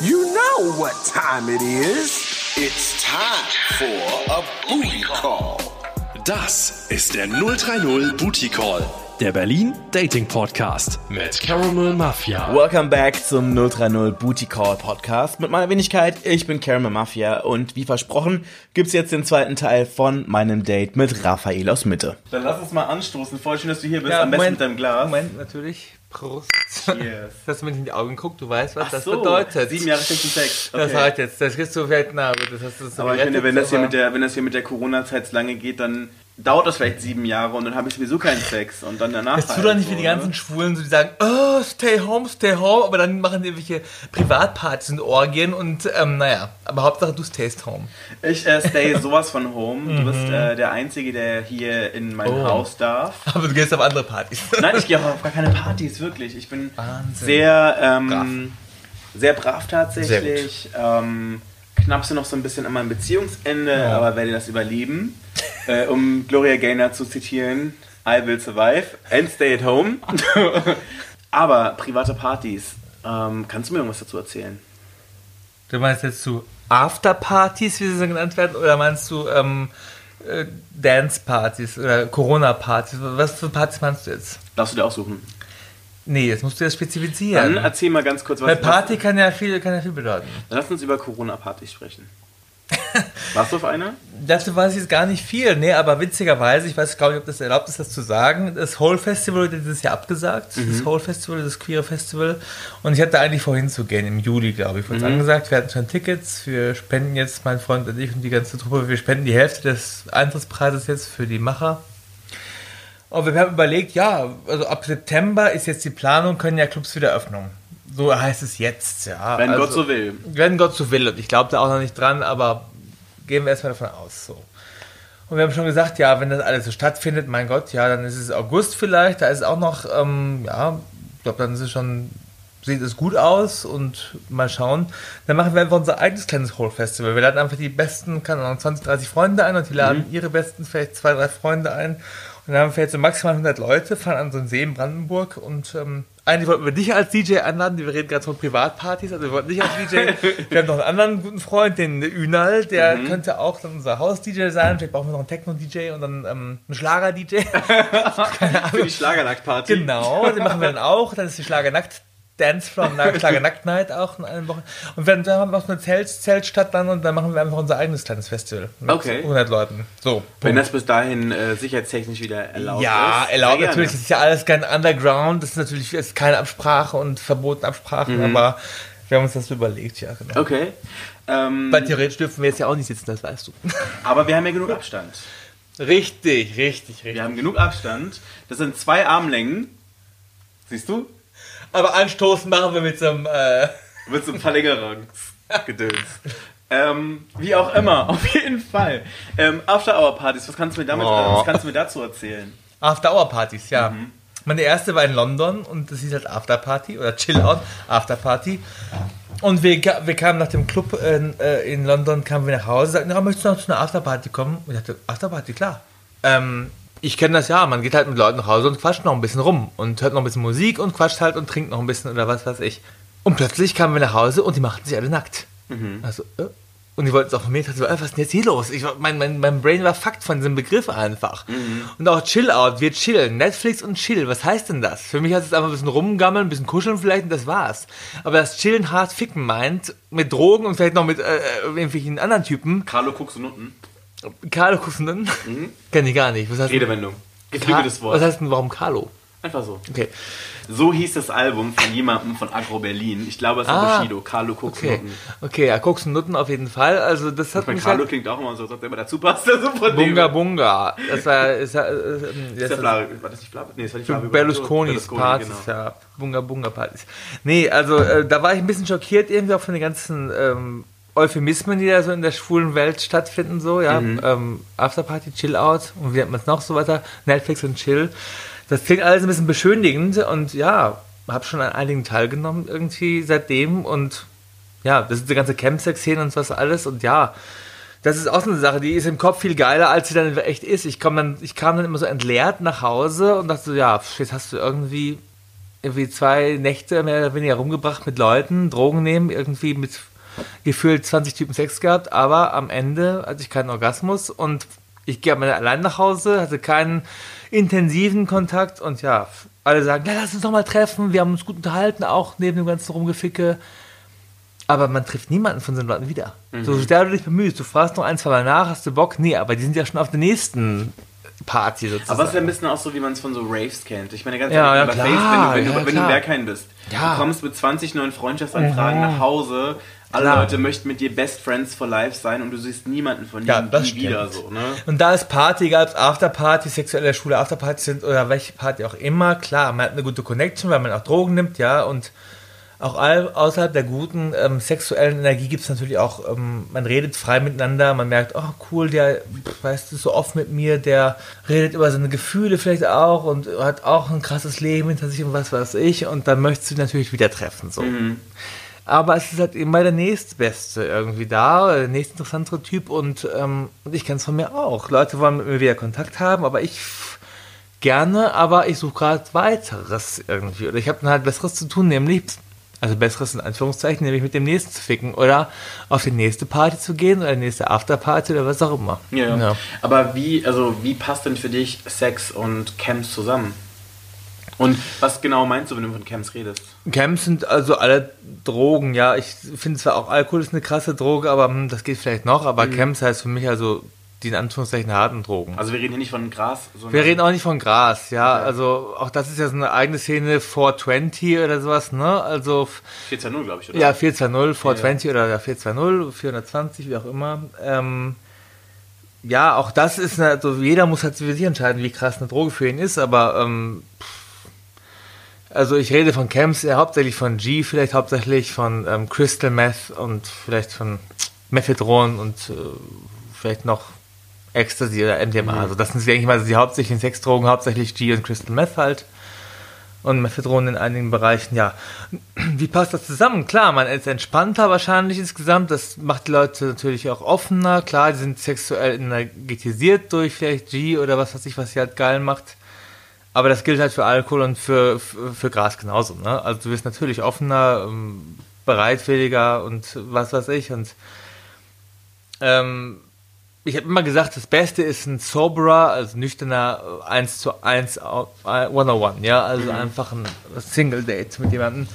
You know what time it is. It's time for a booty call. Das ist der 030 Booty Call, der Berlin Dating Podcast mit Caramel Mafia. Welcome back zum 030 Booty Call Podcast mit meiner Wenigkeit. Ich bin Caramel Mafia und wie versprochen gibt's jetzt den zweiten Teil von meinem Date mit Raphael aus Mitte. Dann lass uns mal anstoßen. Voll schön, dass du hier bist. Am besten mit deinem Glas. Moment, natürlich. Prost. Cheers. Dass mir in die Augen guckst, du weißt, was Ach das so, bedeutet. Sieben Jahre schlechten Sex. Okay. Das heißt jetzt, das kriegst du vielleicht nah, aber das hast du so aber ich finde, wenn das hier mit der, wenn das hier mit der Corona-Zeit lange geht, dann dauert das vielleicht sieben Jahre und dann habe ich sowieso keinen Sex und dann danach. Jetzt tu halt doch nicht so, wie die ne? ganzen Schwulen, so die sagen, oh, stay home, stay home, aber dann machen die irgendwelche Privatpartys und Orgien und ähm, naja, aber Hauptsache du stayst home. Ich äh, stay sowas von home. Du bist äh, der Einzige, der hier in mein Mhm. Oh. Haus darf. Aber du gehst auf andere Partys. Nein, ich gehe auch auf gar keine Partys, wirklich. Ich bin Wahnsinn. sehr, ähm, sehr brav tatsächlich. Ähm, knapse noch so ein bisschen an meinem Beziehungsende, aber werde das überleben. äh, um Gloria Gaynor zu zitieren, I will survive and stay at home. aber private Partys, ähm, kannst du mir irgendwas dazu erzählen? Du meinst jetzt zu Afterpartys, wie sie so genannt werden, oder meinst du ähm, äh, Dance-Partys oder Corona-Partys? Was für Partys meinst du jetzt? Darfst du dir aussuchen? Nee, jetzt musst du das spezifizieren. Dann erzähl mal ganz kurz was. Weil Party kann ja viel, kann ja viel bedeuten. lass uns über Corona-Partys sprechen. Warst du auf einer? Dazu weiß ich jetzt gar nicht viel. Nee, aber witzigerweise, ich weiß gar nicht, ob das erlaubt ist, das zu sagen. Das Whole Festival wurde dieses Jahr abgesagt. Mhm. Das Whole Festival, das Queer Festival. Und ich hatte eigentlich vorhin zu gehen, im Juli, glaube ich, wurde Mhm. es angesagt. Wir hatten schon Tickets. Wir spenden jetzt, mein Freund und ich und die ganze Truppe, wir spenden die Hälfte des Eintrittspreises jetzt für die Macher. Und wir haben überlegt, ja, also ab September ist jetzt die Planung, können ja Clubs wieder öffnen. So heißt es jetzt, ja. Wenn also, Gott so will. wenn Gott so will. Und ich glaube da auch noch nicht dran, aber gehen wir erstmal davon aus. So. Und wir haben schon gesagt, ja, wenn das alles so stattfindet, mein Gott, ja, dann ist es August vielleicht, da ist es auch noch, ähm, ja, ich glaube, dann ist es schon, sieht es gut aus und mal schauen. Dann machen wir einfach unser eigenes kleines Whole Festival. Wir laden einfach die besten, keine Ahnung, 20, 30 Freunde ein und die laden ihre besten, vielleicht zwei, drei Freunde ein. Und dann haben wir vielleicht so maximal 100 Leute, fahren an so einen See in Brandenburg und ähm, eigentlich wollten wir dich als DJ einladen, wir reden gerade von Privatpartys, also wir wollten dich als DJ. wir haben noch einen anderen guten Freund, den Ünal, der könnte auch dann unser Haus-DJ sein. Vielleicht brauchen wir noch einen Techno-DJ und dann ähm, einen Schlager-DJ. Für die Schlagerlack-Party. genau, den machen wir dann auch. Dann ist die Schlager-Nackt. Dancefloor und Schlager Nackt Night auch in einer Woche. Und wir, dann haben wir auch eine Zelt, Zeltstadt dann und dann machen wir einfach unser eigenes kleines Festival. Mit Okay. 100 Leuten. So. Wenn das bis dahin äh, sicherheitstechnisch wieder erlaubt Ja, ist. erlaubt sehr natürlich. Das ist ja alles kein Underground. Das ist natürlich ist keine Absprache und verbotene Absprachen, Mhm. aber wir haben uns das überlegt, ja, genau. Okay. Ähm, Weil theoretisch dürfen wir jetzt ja auch nicht sitzen, das weißt du. aber wir haben ja genug Abstand. richtig, richtig, richtig. Wir haben genug Abstand. Das sind zwei Armlängen. Siehst du? Aber anstoßen machen wir mit so einem. Äh, Mit so einem Verlängerungsgedöns. ähm, wie auch immer, auf jeden Fall. Ähm, After-Hour-Partys, was kannst du mir damit, Oh. was kannst du mir dazu erzählen? After-Hour-Partys, ja. Mhm. Meine erste war in London und das hieß halt After-Party oder Chill-Out, After-Party. Und wir, wir kamen nach dem Club in, äh, in London, kamen wir nach Hause, sagten, ja, möchtest du noch zu einer Afterparty kommen? Und ich dachte, Afterparty, klar. Ähm, ich kenne das ja, man geht halt mit Leuten nach Hause und quatscht noch ein bisschen rum und hört noch ein bisschen Musik und quatscht halt und trinkt noch ein bisschen oder was weiß ich. Und plötzlich kamen wir nach Hause und die machten sich alle nackt. Also, äh, und die wollten es auch von mir. Ich dachte so, äh, was ist denn jetzt hier los? Ich, mein, mein, mein Brain war fucked von diesem Begriff einfach. Und auch Chill Out, wir chillen. Netflix und Chill, was heißt denn das? Für mich heißt es einfach ein bisschen rumgammeln, ein bisschen kuscheln vielleicht und das war's. Aber das Chillen hart ficken meint, mit Drogen und vielleicht noch mit äh, äh, irgendwelchen anderen Typen, Carlo Kucks und Nutten. Carlo Kussenden, kenn ich gar nicht. Was heißt Redewendung. Geflügeltes Wort. Was heißt denn, warum Carlo? Einfach so. Okay. So hieß das Album von jemandem von Agro Berlin. Ich glaube, es ist Ah. Bushido. Carlo und Okay, okay, ja, Koks und Nutten auf jeden Fall. Also das hat Bei mich Carlo halt, klingt auch immer so, als ob der immer dazu passt. Der super Bunga Bunga. Das war, ist, äh, äh, Ist der Flavi, war das nicht Flavi? Nee, das war die Flavi. Berlusconis Berlusconi, Partys, genau. ja, Bunga Bunga Partys. Nee, also äh, da war ich ein bisschen schockiert irgendwie auch von den ganzen ähm, Euphemismen, die da so in der schwulen Welt stattfinden, so, ja. Mhm. Ähm, Afterparty, Chill Out und wie nennt man es noch so weiter, Netflix und Chill. Das klingt alles ein bisschen beschönigend und ja, habe schon an einigen teilgenommen irgendwie seitdem und ja, das ist die ganze Campsex-Szene und was alles und ja, das ist auch so eine Sache, die ist im Kopf viel geiler, als sie dann echt ist. Ich, komm dann, ich kam dann immer so entleert nach Hause und dachte so, ja, jetzt hast du irgendwie irgendwie zwei Nächte mehr oder weniger rumgebracht mit Leuten, Drogen nehmen, irgendwie mit gefühlt 20 Typen Sex gehabt, aber am Ende hatte ich keinen Orgasmus und ich gehe allein nach Hause, hatte keinen intensiven Kontakt und ja, alle sagen, ja, lass uns doch mal treffen, wir haben uns gut unterhalten, auch neben dem ganzen Rumgeficke. Aber man trifft niemanden von so Leuten wieder. Mhm. So sehr du dich bemühst, du fragst noch ein, zwei Mal nach, hast du Bock? Nee, aber die sind ja schon auf der nächsten Party sozusagen. Aber es ist ja ein bisschen auch so, wie man es von so Raves kennt. Ich meine, ganz ja, ehrlich, ja, klar, Face, wenn, du, wenn, ja, du, wenn du Bergheim bist, Ja. du kommst mit 20 neuen Freundschaftsanfragen Mhm. nach Hause, alle Klar. Leute möchten mit dir Best Friends for Life sein und du siehst niemanden von Ja, ihnen wieder so, ne? Und da ist Party, egal ob es Afterparty, sexuelle Schule Afterparty sind oder welche Party auch immer, klar, man hat eine gute Connection, weil man auch Drogen nimmt, ja, und auch all, außerhalb der guten ähm, sexuellen Energie gibt es natürlich auch, ähm, man redet frei miteinander, man merkt, oh cool, der, weißt du, so oft mit mir, der redet über seine Gefühle vielleicht auch und hat auch ein krasses Leben hinter sich und was weiß ich und dann möchtest du natürlich wieder treffen, so. Aber es ist halt immer der nächstbeste irgendwie da, der nächst interessantere Typ und, ähm, und ich kenne es von mir auch. Leute wollen mit mir wieder Kontakt haben, aber ich gerne, aber ich suche gerade weiteres irgendwie. Oder ich habe dann halt Besseres zu tun, nämlich, also Besseres in Anführungszeichen, nämlich mit dem nächsten zu ficken oder auf die nächste Party zu gehen oder die nächste Afterparty oder was auch immer. Ja. Ja. Aber wie, also wie passt denn für dich Sex und Camps zusammen? Und was genau meinst du, wenn du von Camps redest? Camps sind also alle Drogen, ja. Ich finde zwar auch Alkohol ist eine krasse Droge, aber hm, das geht vielleicht noch. Aber Camps heißt für mich also die in Anführungszeichen harten Drogen. Also wir reden hier nicht von Gras, Wir reden auch nicht von Gras, ja. Also auch das ist ja so eine eigene Szene 420 oder sowas, ne? Also 4.0, glaube ich, oder? ja 420, 420 oder ja, 420, 420, wie auch immer. Ähm, ja, auch das ist eine, also jeder muss halt für sich entscheiden, wie krass eine Droge für ihn ist, aber ähm, also ich rede von Camps, ja, hauptsächlich von G, vielleicht hauptsächlich von ähm, Crystal Meth und vielleicht von Methadron und äh, vielleicht noch Ecstasy oder MDMA. Also das sind, denke ich mal, die hauptsächlichen Sexdrogen, hauptsächlich G und Crystal Meth halt. Und Methadron in einigen Bereichen, ja. Wie passt das zusammen? Klar, man ist entspannter wahrscheinlich insgesamt. Das macht die Leute natürlich auch offener. Klar, die sind sexuell energetisiert durch vielleicht G oder was weiß ich, was sie halt geil macht. Aber das gilt halt für Alkohol und für, für, für Gras genauso. Ne? Also du wirst natürlich offener, ähm, bereitwilliger und was weiß ich. Und ähm, ich habe immer gesagt, das Beste ist ein soberer, also nüchterner äh, 1 zu 1 au- äh, One-on-One, ja, also einfach ein Single-Date mit jemandem.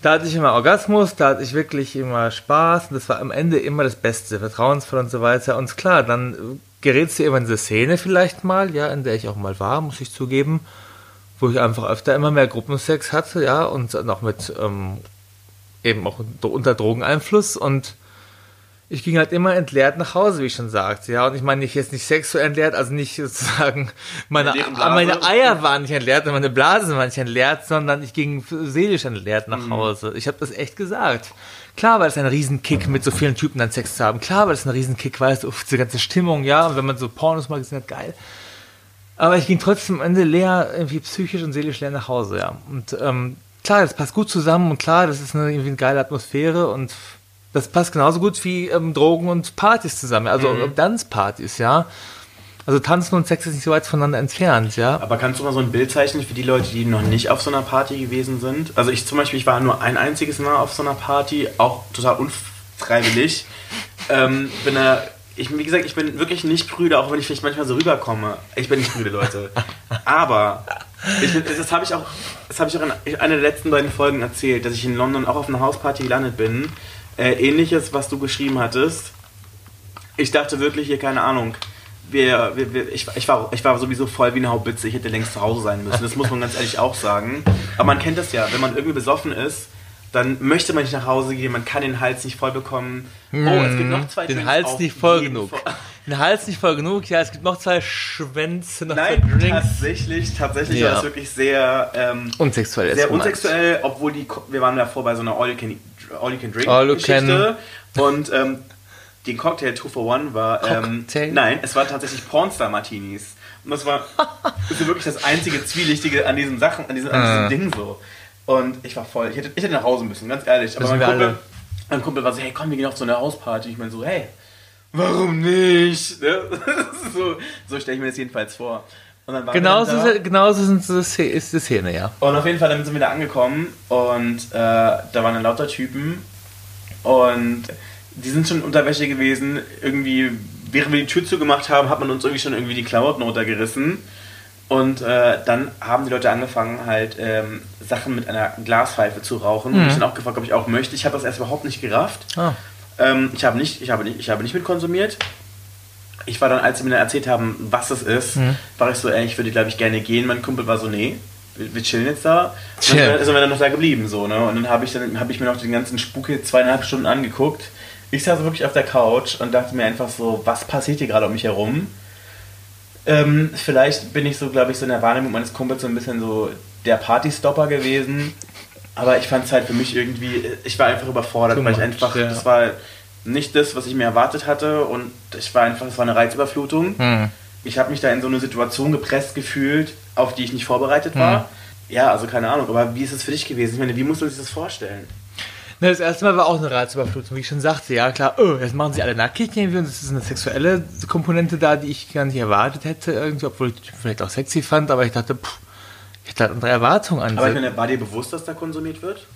Da hatte ich immer Orgasmus, da hatte ich wirklich immer Spaß und das war am Ende immer das Beste, vertrauensvoll und so weiter. Und klar, dann äh, gerätst du immer in diese Szene vielleicht mal, ja, in der ich auch mal war, muss ich zugeben, wo ich einfach öfter immer mehr Gruppensex hatte, ja, und noch mit ähm, eben auch unter Drogeneinfluss und ich ging halt immer entleert nach Hause, wie ich schon sagte, ja. Und ich meine nicht jetzt nicht sexuell entleert, also nicht sozusagen meine, meine Eier waren nicht entleert und meine Blase war nicht entleert, sondern ich ging seelisch entleert nach Hause. Ich habe das echt gesagt. Klar war das ein Riesenkick, mit so vielen Typen dann Sex zu haben. Klar war das ein Riesenkick, weißt du, uff, diese ganze Stimmung, ja. Und wenn man so Pornos mal gesehen hat, geil. Aber ich ging trotzdem am Ende leer, irgendwie psychisch und seelisch leer nach Hause, ja. Und ähm, klar, das passt gut zusammen und klar, das ist eine, irgendwie eine geile Atmosphäre und das passt genauso gut wie ähm, Drogen und Partys zusammen. Also Mhm. Tanzpartys, ja. Also Tanzen und Sex ist nicht so weit voneinander entfernt, ja. Aber kannst du mal so ein Bild zeichnen für die Leute, die noch nicht auf so einer Party gewesen sind? Also ich zum Beispiel, ich war nur ein einziges Mal auf so einer Party, auch total unfreiwillig. ähm, bin da, ich, wie gesagt, ich bin wirklich nicht prüde, auch wenn ich vielleicht manchmal so rüberkomme. Ich bin nicht prüde, Leute. Aber ich das habe ich auch, ich auch in einer der letzten beiden Folgen erzählt, dass ich in London auch auf einer Hausparty gelandet bin. Äh, ähnliches, was du geschrieben hattest. Ich dachte wirklich hier, keine Ahnung. Wir, wir, wir, ich, ich, war, ich war sowieso voll wie eine Haubitze. Ich hätte längst zu Hause sein müssen. Das muss man ganz ehrlich auch sagen. Aber man kennt das ja. Wenn man irgendwie besoffen ist, dann möchte man nicht nach Hause gehen. Man kann den Hals nicht voll bekommen. Oh, es gibt noch zwei Den Drinks Hals nicht voll genug. Fall. Den Hals nicht voll genug, ja, es gibt noch zwei Schwänze, noch Nein, zwei Drinks. tatsächlich, tatsächlich Ja. war das wirklich sehr, ähm, Unsexuell sehr unsexuell, obwohl die, wir waren davor bei so einer All-You-Can-Drink-Geschichte. All you can- Und ähm, den Cocktail 2 for 1 war, ähm, Cocktail? nein, es war tatsächlich Pornstar-Martinis. Und das war das ist wirklich das einzige Zwielichtige an diesen Sachen, an diesem, an Ah. diesem Ding so. Und ich war voll, ich hätte, ich hätte nach Hause müssen, ganz ehrlich. Aber mein wir Kumpel, mein Kumpel war so, hey komm, wir gehen auf so eine Hausparty. Ich meine so, hey, warum nicht? Ne? so so stelle ich mir das jedenfalls vor. Genauso, ist, genauso sind so ist die Szene, ja. Und auf jeden Fall dann sind wir da angekommen und äh, da waren dann lauter Typen und die sind schon unter Wäsche gewesen. Irgendwie, während wir die Tür zugemacht haben, hat man uns irgendwie schon irgendwie die Klamotten runtergerissen. Und äh, dann haben die Leute angefangen, halt ähm, Sachen mit einer Glaspfeife zu rauchen. Mhm. Und ich dann auch gefragt, ob ich auch möchte. Ich habe das erst überhaupt nicht gerafft. Ah. Ähm, ich habe nicht, ich habe nicht, ich habe nicht mit konsumiert. Ich war dann, als sie mir dann erzählt haben, was es ist, mhm. war ich so, ey, ich würde, glaube ich, gerne gehen. Mein Kumpel war so, nee, wir, wir chillen jetzt da. Und dann sind wir dann noch da geblieben, so, ne? Und dann habe ich, hab ich mir noch den ganzen Spuk hier zweieinhalb Stunden angeguckt. Ich saß wirklich auf der Couch und dachte mir einfach so, was passiert hier gerade um mich herum? Ähm, vielleicht bin ich so, glaube ich, so in der Wahrnehmung meines Kumpels so ein bisschen so der Partystopper gewesen. Aber ich fand es halt für mich irgendwie, ich war einfach überfordert, weil ich einfach, ja. das war nicht das, was ich mir erwartet hatte und ich war einfach, es war eine Reizüberflutung. Hm. Ich habe mich da in so eine Situation gepresst gefühlt, auf die ich nicht vorbereitet war. Hm. Ja, also keine Ahnung, aber wie ist es für dich gewesen? Ich meine, wie muss man sich das vorstellen? Das erste Mal war auch eine Reizüberflutung, wie ich schon sagte. Ja, klar, oh, jetzt machen sie alle nackig irgendwie und es ist eine sexuelle Komponente da, die ich gar nicht erwartet hätte, irgendwie, obwohl ich die vielleicht auch sexy fand, aber ich dachte, pff, ich hatte andere Erwartungen an. Aber ich meine, war dir bewusst, dass da konsumiert wird?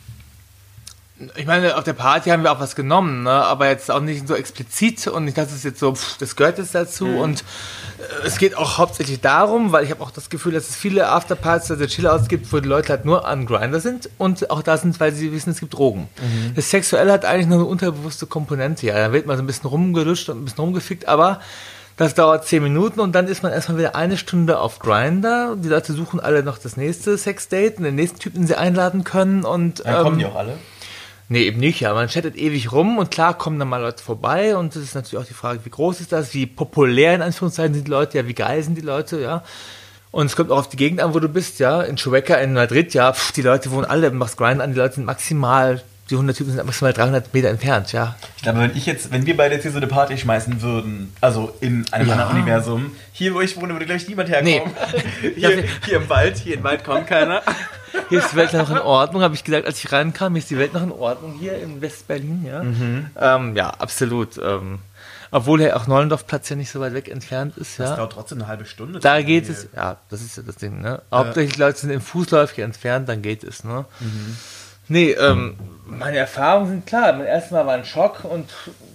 Ich meine, auf der Party haben wir auch was genommen, ne? aber jetzt auch nicht so explizit und nicht, dass es jetzt so, pff, das gehört jetzt dazu. Mhm. Und äh, es geht auch hauptsächlich darum, weil ich habe auch das Gefühl, dass es viele Afterpartys, also Chillouts gibt, wo die Leute halt nur an Grinder sind und auch da sind, weil sie wissen, es gibt Drogen. Mhm. Das Sexuelle hat eigentlich nur eine unterbewusste Komponente. Ja, da wird man so ein bisschen rumgeluscht und ein bisschen rumgefickt, aber das dauert zehn Minuten und dann ist man erstmal wieder eine Stunde auf Grinder. Die Leute suchen alle noch das nächste Sexdate und den nächsten Typen, den sie einladen können. Und, dann ähm, kommen die auch alle? Nee, eben nicht, ja. Man chattet ewig rum und klar kommen dann mal Leute vorbei und es ist natürlich auch die Frage, wie groß ist das, wie populär in Anführungszeichen sind die Leute, ja, wie geil sind die Leute, ja. Und es kommt auch auf die Gegend an, wo du bist, ja. In Chueca, in Madrid, ja, pf, die Leute wohnen alle, machst Grind an, die Leute sind maximal, die 100 Typen sind maximal 300 Meter entfernt, ja. Ich glaube, wenn ich jetzt, wenn wir beide jetzt hier so eine Party schmeißen würden, also in einem ja. anderen Universum, hier wo ich wohne, würde gleich niemand herkommen. Nee. hier, hier im Wald, hier im Wald kommt keiner hier ist die Welt noch in Ordnung, habe ich gesagt, als ich reinkam, hier ist die Welt noch in Ordnung hier in West-Berlin, ja. Mhm. Ähm, ja, absolut. Ähm, obwohl ja auch Neulendorfplatz ja nicht so weit weg entfernt ist. Das ja. dauert trotzdem eine halbe Stunde. Da geht es, ja, das ist ja das Ding, ne? Hauptsächlich ja. Leute sind im Fußläufig entfernt, dann geht es, ne? Mhm. Nee, ähm, meine Erfahrungen sind klar. Mein erstes Mal war ein Schock und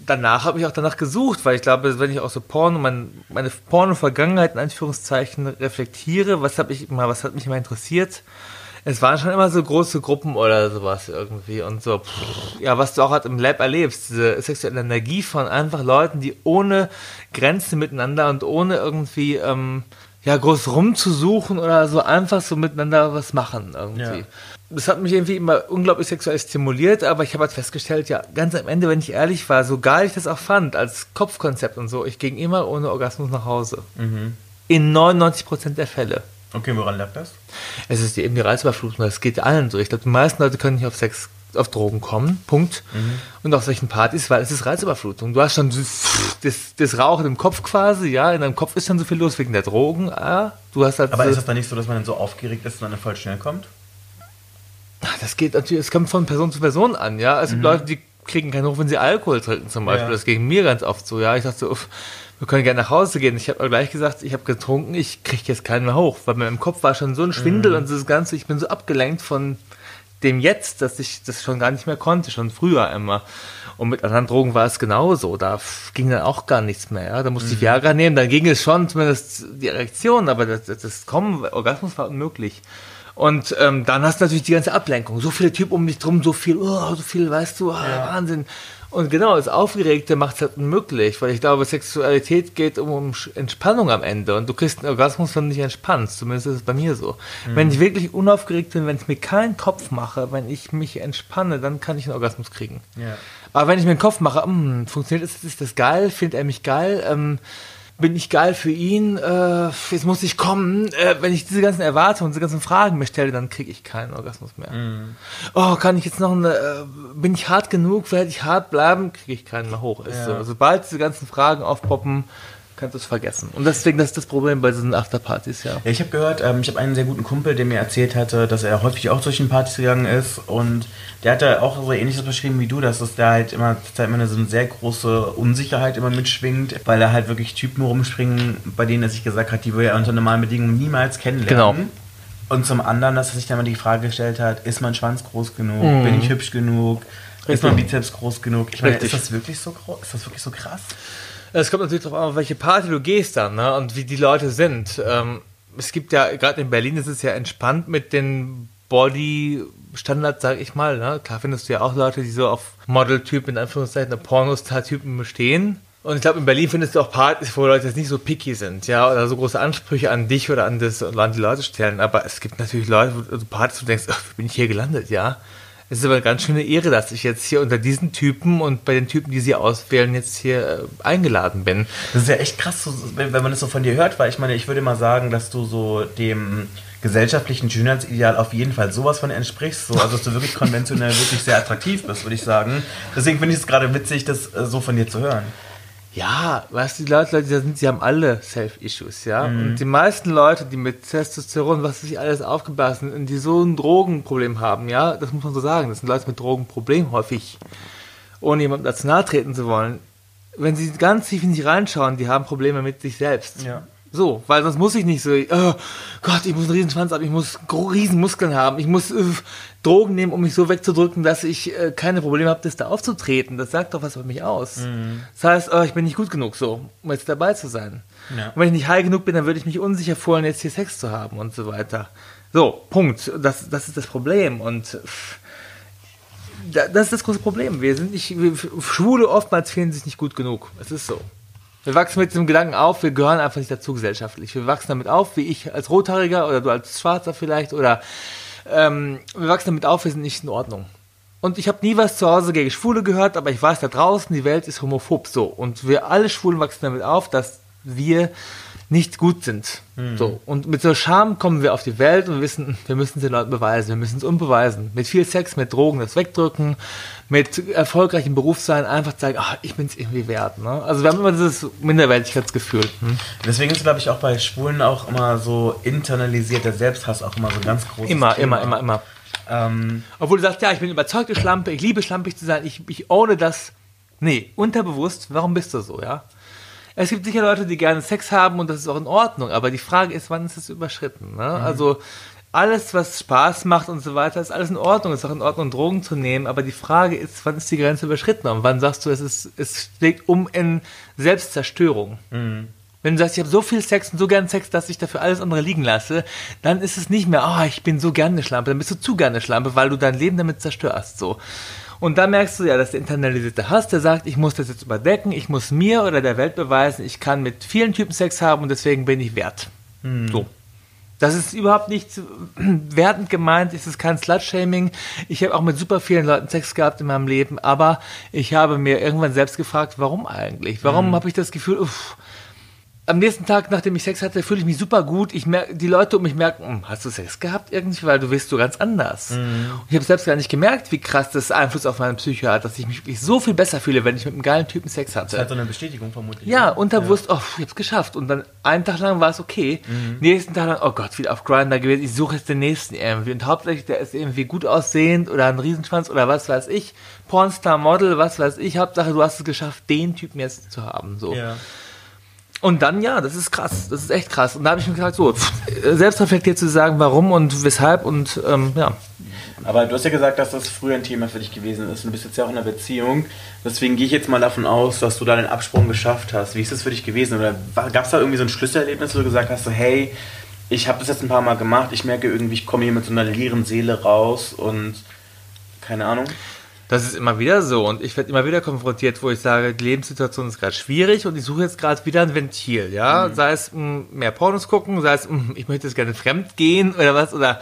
danach habe ich auch danach gesucht, weil ich glaube, wenn ich auch so Porno, mein, meine Porno-Vergangenheit in Anführungszeichen reflektiere, was habe ich mal, was hat mich immer interessiert, es waren schon immer so große Gruppen oder sowas irgendwie und so. Pff, ja, was du auch halt im Lab erlebst, diese sexuelle Energie von einfach Leuten, die ohne Grenzen miteinander und ohne irgendwie ähm, ja groß rumzusuchen oder so einfach so miteinander was machen irgendwie. Ja. Das hat mich irgendwie immer unglaublich sexuell stimuliert, aber ich habe halt festgestellt, ja, ganz am Ende, wenn ich ehrlich war, so geil ich das auch fand, als Kopfkonzept und so, ich ging immer ohne Orgasmus nach Hause. Mhm. In 99% der Fälle. Okay, woran lag das? Es ist eben die Reizüberflutung, das geht allen so. Ich glaube, die meisten Leute können nicht auf Sex, auf Drogen kommen, Punkt. Mhm. Und auf solchen Partys, weil es ist Reizüberflutung. Du hast schon das, das Rauchen im Kopf quasi, ja, in deinem Kopf ist dann so viel los wegen der Drogen. Ja, du hast halt Aber ist das dann nicht so, dass man dann so aufgeregt ist und dann voll schnell kommt? Das geht natürlich, es kommt von Person zu Person an, ja. Es gibt mhm. Leute, die kriegen keinen Hoch, wenn sie Alkohol trinken zum Beispiel. Ja. Das ging mir ganz oft so, ja. Ich dachte so, wir können gerne nach Hause gehen. Ich habe aber gleich gesagt, ich habe getrunken, ich kriege jetzt keinen mehr hoch, weil mir im Kopf war schon so ein Schwindel mhm. und das Ganze, ich bin so abgelenkt von dem Jetzt, dass ich das schon gar nicht mehr konnte, schon früher immer. Und mit anderen Drogen war es genauso. Da ging dann auch gar nichts mehr. Ja? Da musste mhm. ich Viagra nehmen, dann ging es schon, zumindest die Erektion, aber das, das Kommen, Orgasmus war unmöglich. Und ähm, dann hast du natürlich die ganze Ablenkung. So viele Typen um dich drum, so viel, oh, so viel, weißt du, ah, ja. Wahnsinn. Und genau, das Aufgeregte macht es halt unmöglich, weil ich glaube, Sexualität geht um, um Entspannung am Ende. Und du kriegst einen Orgasmus, wenn du dich entspannst. Zumindest ist es bei mir so. Mhm. Wenn ich wirklich unaufgeregt bin, wenn ich mir keinen Kopf mache, wenn ich mich entspanne, dann kann ich einen Orgasmus kriegen. Ja. Aber wenn ich mir einen Kopf mache, mh, hm, funktioniert das, ist das geil, findet er mich geil, ähm, bin ich geil für ihn, äh, jetzt muss ich kommen. Äh, wenn ich diese ganzen Erwartungen, diese ganzen Fragen mir stelle, dann kriege ich keinen Orgasmus mehr. Mm. Oh, kann ich jetzt noch eine, äh, bin ich hart genug, werde ich hart bleiben, kriege ich keinen mehr hoch. Ist ja. so. Sobald diese ganzen Fragen aufpoppen, kannst du es vergessen. Und deswegen, das ist das Problem bei diesen Afterpartys, ja. Ja, ich habe gehört, ähm, ich habe einen sehr guten Kumpel, der mir erzählt hatte, dass er häufig auch durch den Partys gegangen ist und der hat da auch so ähnliches beschrieben wie du, dass es da halt immer, da immer so eine sehr große Unsicherheit immer mitschwingt, weil da halt wirklich Typen rumspringen, bei denen er sich gesagt hat, die will er unter normalen Bedingungen niemals kennenlernen. Genau. Und zum anderen, dass er sich dann mal die Frage gestellt hat, ist mein Schwanz groß genug? Mhm. Bin ich hübsch genug? Ist mein Bizeps groß genug? Ich meine, ist das wirklich so groß? Ist das wirklich so krass? Es kommt natürlich darauf an, auf welche Party du gehst dann ne? und wie die Leute sind. Ähm, es gibt ja, gerade in Berlin ist es ja entspannt mit den Body-Standards, sag ich mal. Ne? Klar findest du ja auch Leute, die so auf Model-Typen, in Anführungszeichen, Pornostar-Typen bestehen. Und ich glaube, in Berlin findest du auch Partys, wo Leute jetzt nicht so picky sind, ja, oder so große Ansprüche an dich oder an, das, an die Leute stellen. Aber es gibt natürlich Leute, wo du Partys, wo du denkst, ach, bin ich hier gelandet, ja. Es ist aber eine ganz schöne Ehre, dass ich jetzt hier unter diesen Typen und bei den Typen, die sie auswählen, jetzt hier äh, eingeladen bin. Das ist ja echt krass, wenn, man das so von dir hört, weil ich meine, ich würde mal sagen, dass du so dem gesellschaftlichen Schönheitsideal auf jeden Fall sowas von entsprichst. So, also dass du wirklich konventionell wirklich sehr attraktiv bist, würde ich sagen. Deswegen finde ich es gerade witzig, das äh, so von dir zu hören. Ja, weißt du, die Leute, die da sind, sie haben alle Self-Issues, ja. Mhm. Und die meisten Leute, die mit Testosteron, was sich alles aufgeblasen sind, die so ein Drogenproblem haben, ja, das muss man so sagen, das sind Leute mit Drogenproblem häufig, ohne jemandem dazu nahe treten zu wollen. Wenn sie ganz tief in sich reinschauen, die haben Probleme mit sich selbst. Ja. So, weil sonst muss ich nicht so, oh Gott, ich muss einen riesen Schwanz haben, ich muss riesen Muskeln haben, ich muss äh, Drogen nehmen, um mich so wegzudrücken, dass ich äh, keine Probleme habe, das da aufzutreten. Das sagt doch was über mich aus. Mhm. Das heißt, oh, ich bin nicht gut genug so, um jetzt dabei zu sein. Ja. Und wenn ich nicht high genug bin, dann würde ich mich unsicher fühlen, jetzt hier Sex zu haben und so weiter. So, Punkt. Das, das ist das Problem. Und pff, das ist das große Problem. Wir sind nicht, wir, Schwule oftmals fühlen sich nicht gut genug. Es ist so. Wir wachsen mit diesem Gedanken auf, wir gehören einfach nicht dazu gesellschaftlich. Wir wachsen damit auf, wie ich als Rothaariger oder du als Schwarzer vielleicht oder ähm, wir wachsen damit auf, wir sind nicht in Ordnung. Und ich habe nie was zu Hause gegen Schwule gehört, aber ich weiß da draußen, die Welt ist homophob so. Und wir alle Schwulen wachsen damit auf, dass wir nicht gut sind. Mhm. So. Und mit so Scham kommen wir auf die Welt und wissen, wir müssen es den Leuten beweisen, wir müssen es unbeweisen. Mit viel Sex, mit Drogen das wegdrücken, mit erfolgreichem Berufssein einfach zeigen, ach, ich bin es irgendwie wert. Ne? Also wir haben immer dieses Minderwertigkeitsgefühl. Hm? Deswegen ist, glaube ich, auch bei Schwulen auch immer so internalisierter Selbsthass auch immer so ganz groß. Immer, Thema. immer, immer, immer. Ähm, Obwohl du sagst, ja, ich bin überzeugte Schlampe, ich liebe schlampig zu sein, ich, ich ohne das. Nee, unterbewusst, warum bist du so, ja? Es gibt sicher Leute, die gerne Sex haben und das ist auch in Ordnung, aber die Frage ist, wann ist es überschritten? Ne? Mhm. Also alles, was Spaß macht und so weiter, ist alles in Ordnung. Es ist auch in Ordnung, Drogen zu nehmen, aber die Frage ist, wann ist die Grenze überschritten und wann sagst du, es, ist, es schlägt um in Selbstzerstörung? Mhm. Wenn du sagst, ich habe so viel Sex und so gern Sex, dass ich dafür alles andere liegen lasse, dann ist es nicht mehr, oh, ich bin so gerne eine Schlampe, dann bist du zu gerne eine Schlampe, weil du dein Leben damit zerstörst. So. Und da merkst du ja, dass der internalisierte Hass, der sagt, ich muss das jetzt überdecken, ich muss mir oder der Welt beweisen, ich kann mit vielen Typen Sex haben und deswegen bin ich wert. Hm. So. Das ist überhaupt nicht wertend gemeint, es ist kein Slut-Shaming. Ich habe auch mit super vielen Leuten Sex gehabt in meinem Leben, aber ich habe mir irgendwann selbst gefragt, warum eigentlich? Warum mhm. habe ich das Gefühl, uff, am nächsten Tag, nachdem ich Sex hatte, fühle ich mich super gut. Ich merke, die Leute um mich merken, hm, hast du Sex gehabt irgendwie, weil du wirst so ganz anders. Mhm. ich habe selbst gar nicht gemerkt, wie krass das Einfluss auf meine Psyche hat, dass ich mich wirklich so viel besser fühle, wenn ich mit einem geilen Typen Sex hatte. Das hat so eine Bestätigung vermutlich. Ja, unterbewusst, ja. oh, ich hab's geschafft. Und dann einen Tag lang war es okay. Mhm. Nächsten Tag lang, oh Gott, wieder auf Grinder gewesen. Ich suche jetzt den nächsten irgendwie. Und hauptsächlich, der ist irgendwie gut aussehend oder ein Riesenschwanz oder was weiß ich. Pornstar, Model, was weiß ich. Hauptsache, du hast es geschafft, den Typen jetzt zu haben. So. Ja. Und dann, ja, das ist krass. Das ist echt krass. Und da habe ich mir gesagt, so, selbstreflektiert zu sagen, warum und weshalb und ähm, ja. Aber du hast ja gesagt, dass das früher ein Thema für dich gewesen ist. Und du bist jetzt ja auch in einer Beziehung. Deswegen gehe ich jetzt mal davon aus, dass du da den Absprung geschafft hast. Wie ist das für dich gewesen? Oder gab es da irgendwie so ein Schlüsselerlebnis, wo du gesagt hast, so, hey, ich habe das jetzt ein paar Mal gemacht. Ich merke irgendwie, ich komme hier mit so einer leeren Seele raus und keine Ahnung. Das ist immer wieder so und ich werde immer wieder konfrontiert, wo ich sage, die Lebenssituation ist gerade schwierig und ich suche jetzt gerade wieder ein Ventil, ja, mhm. sei es mh, hm, mehr Pornos gucken, sei es mh, hm, ich möchte jetzt gerne fremd gehen oder was oder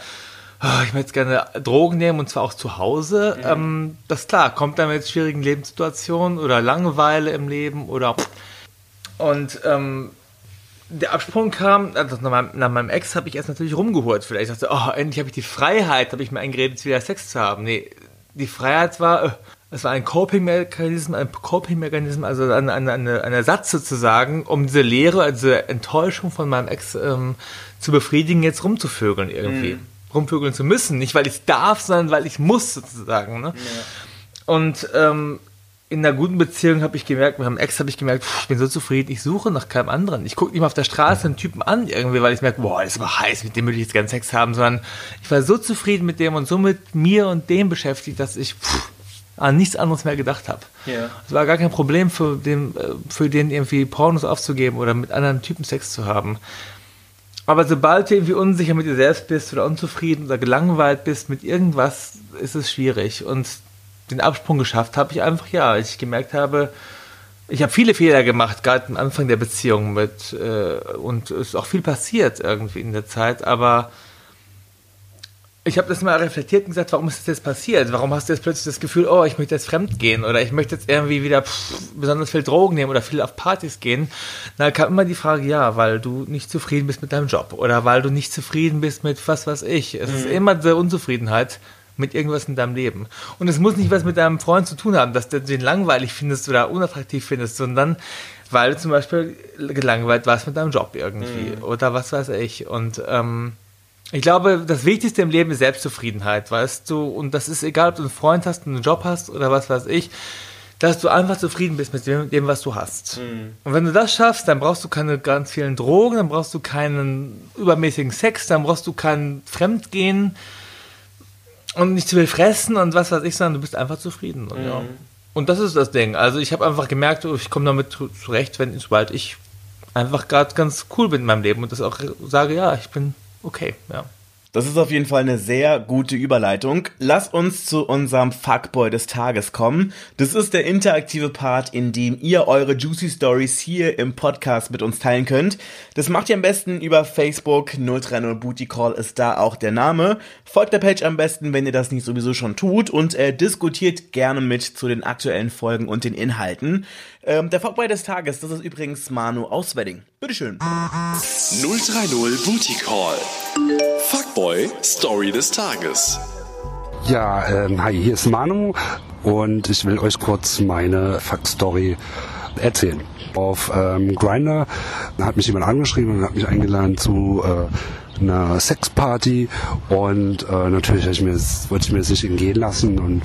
oh, ich möchte jetzt gerne Drogen nehmen und zwar auch zu Hause. Mhm. Ähm, das klar, kommt dann mit schwierigen Lebenssituationen oder Langeweile im Leben oder und ähm, der Absprung kam, also nach meinem, nach meinem Ex habe ich erst natürlich rumgehurt. Vielleicht dachte, oh, endlich habe ich die Freiheit, habe ich mir eingeredet, wieder Sex zu haben. Nee, die Freiheit war, äh, es war ein Coping-Mechanismus, ein Coping-Mechanismus, also ein, ein, ein, ein Ersatz sozusagen, um diese Leere, also diese Enttäuschung von meinem Ex ähm, zu befriedigen, jetzt rumzuvögeln irgendwie. Mhm. Rumvögeln zu müssen. Nicht, weil ich darf, sondern weil ich muss sozusagen. Ne? Ja. Und ähm, in einer guten Beziehung habe ich gemerkt, mit meinem Ex habe ich gemerkt, pff, ich bin so zufrieden, ich suche nach keinem anderen. Ich gucke nicht mal auf der Straße einen Typen an irgendwie, weil ich merke, boah, das ist aber heiß, mit dem würde ich jetzt gerne Sex haben, sondern ich war so zufrieden mit dem und so mit mir und dem beschäftigt, dass ich pff, an nichts anderes mehr gedacht habe. Es war gar kein Problem für den, äh, für den irgendwie Pornos aufzugeben oder mit anderen Typen Sex zu haben. Aber sobald du irgendwie unsicher mit dir selbst bist oder unzufrieden oder gelangweilt bist mit irgendwas, ist es schwierig. Und den Absprung geschafft habe ich einfach, ja, ich gemerkt habe, ich habe viele Fehler gemacht, gerade am Anfang der Beziehung mit, äh, und es ist auch viel passiert irgendwie in der Zeit, aber ich habe das mal reflektiert und gesagt, warum ist das jetzt passiert? Warum hast du jetzt plötzlich das Gefühl, oh, ich möchte jetzt fremd gehen oder ich möchte jetzt irgendwie wieder pff, besonders viel Drogen nehmen oder viel auf Partys gehen? Da kam immer die Frage, ja, weil du nicht zufrieden bist mit deinem Job oder weil du nicht zufrieden bist mit was weiß ich. Es mhm. ist immer diese Unzufriedenheit mit irgendwas in deinem Leben. Und es muss nicht was mit deinem Freund zu tun haben, dass du den langweilig findest oder unattraktiv findest, sondern weil du zum Beispiel gelangweilt warst mit deinem Job irgendwie mhm. oder was weiß ich. Und ähm, ich glaube, das Wichtigste im Leben ist Selbstzufriedenheit, weißt du? Und das ist egal, ob du einen Freund hast, einen Job hast oder was weiß ich, dass du einfach zufrieden bist mit dem, dem was du hast. Mhm. Und wenn du das schaffst, dann brauchst du keine ganz vielen Drogen, dann brauchst du keinen übermäßigen Sex, dann brauchst du kein Fremdgehen und nicht zu viel fressen und was weiß ich, sondern du bist einfach zufrieden. Und, mhm. ja. und das ist das Ding. Also ich habe einfach gemerkt, ich komme damit zurecht, wenn sobald ich einfach gerade ganz cool bin in meinem Leben und das auch sage, ja, ich bin okay, ja. Das ist auf jeden Fall eine sehr gute Überleitung. Lass uns zu unserem Fuckboy des Tages kommen. Das ist der interaktive Part, in dem ihr eure Juicy Stories hier im Podcast mit uns teilen könnt. Das macht ihr am besten über Facebook. 030 Booty Call ist da auch der Name. Folgt der Page am besten, wenn ihr das nicht sowieso schon tut und äh, diskutiert gerne mit zu den aktuellen Folgen und den Inhalten. Ähm, der Fuckboy des Tages, das ist übrigens Manu aus Wedding. Bitteschön. 030 Booty Call. Fuckboy Story des Tages. Ja, ähm, hi, hier ist Manu und ich will euch kurz meine Fuck-Story erzählen. Auf ähm, Grinder hat mich jemand angeschrieben und hat mich eingeladen zu äh, einer Sexparty und äh, natürlich ich mir, wollte ich mir das nicht entgehen lassen und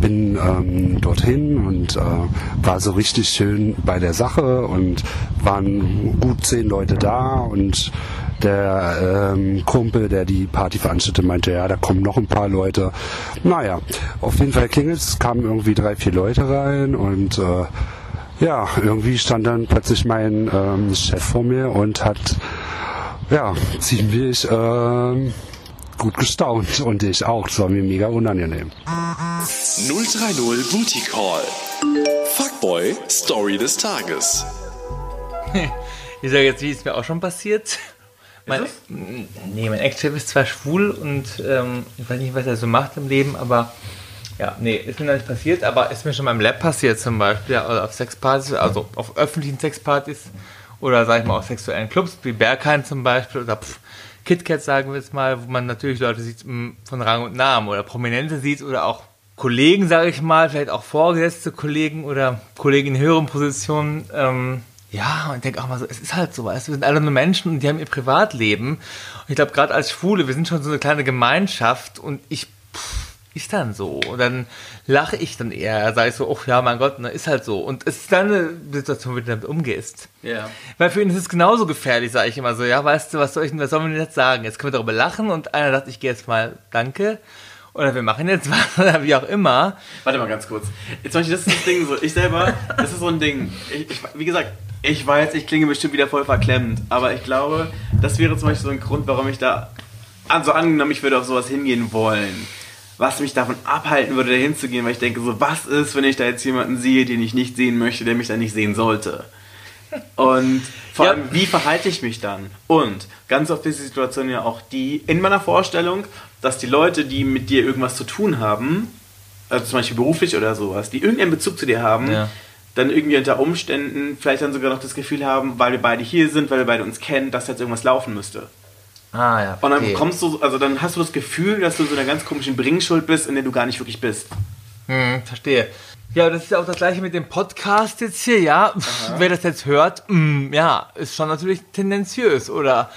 bin ähm, dorthin und äh, war so richtig schön bei der Sache und waren gut zehn Leute da und der ähm, Kumpel, der die Party veranstaltete, meinte, ja, da kommen noch ein paar Leute. Naja, auf jeden Fall klingelt es, kamen irgendwie drei, vier Leute rein und äh, ja, irgendwie stand dann plötzlich mein ähm, Chef vor mir und hat ja, ziemlich ähm, gut gestaunt und ich auch. Das war mir mega unangenehm. 030 Booty Call. Fuckboy Story des Tages. ich sage jetzt, wie ist mir auch schon passiert. Mein, nee, mein Ex-Chef ist zwar schwul und ähm, ich weiß nicht, was er so macht im Leben, aber ja, nee, ist mir noch nicht passiert, aber ist mir schon beim Lab passiert zum Beispiel, also auf Sexpartys, also auf öffentlichen Sexpartys oder sag ich mal auch sexuellen Clubs, wie Berghain zum Beispiel oder pff, KitKat sagen wir jetzt mal, wo man natürlich Leute sieht von Rang und Namen oder Prominente sieht oder auch Kollegen, sage ich mal, vielleicht auch vorgesetzte Kollegen oder Kollegen in höheren Positionen. Ähm, ja, und ich denke auch mal so, es ist halt so, weißt du, wir sind alle nur Menschen und die haben ihr Privatleben. Und ich glaube, gerade als Schwule, wir sind schon so eine kleine Gemeinschaft und ich pff, ist dann so. Und dann lache ich dann eher, sage ich so, ach ja, mein Gott, ne, ist halt so. Und es ist dann eine Situation, wie du damit umgehst. Ja. Weil für ihn ist es genauso gefährlich, sage ich immer so, ja, weißt du, was soll ich denn, was sollen wir denn jetzt sagen? Jetzt können wir darüber lachen und einer sagt, ich gehe jetzt mal, danke. Oder wir machen jetzt was, oder wie auch immer. Warte mal ganz kurz. Jetzt zum Beispiel, das ist das Ding so, ich selber, das ist so ein Ding. Ich, ich, wie gesagt, ich weiß, ich klinge bestimmt wieder voll verklemmt, aber ich glaube, das wäre zum Beispiel so ein Grund, warum ich da, also angenommen, ich würde auf sowas hingehen wollen was mich davon abhalten würde, da hinzugehen, weil ich denke, so, was ist, wenn ich da jetzt jemanden sehe, den ich nicht sehen möchte, der mich da nicht sehen sollte? Und vor ja. allem, wie verhalte ich mich dann? Und ganz oft ist die Situation ja auch die, in meiner Vorstellung, dass die Leute, die mit dir irgendwas zu tun haben, also zum Beispiel beruflich oder sowas, die irgendeinen Bezug zu dir haben, ja. dann irgendwie unter Umständen vielleicht dann sogar noch das Gefühl haben, weil wir beide hier sind, weil wir beide uns kennen, dass jetzt irgendwas laufen müsste. Ah, ja. Und dann kommst du, also dann hast du das Gefühl, dass du so einer ganz komischen Bringschuld bist, in der du gar nicht wirklich bist. Hm, verstehe. Ja, das ist auch das gleiche mit dem Podcast jetzt hier, ja. Wer das jetzt hört, mh, ja, ist schon natürlich tendenziös, oder?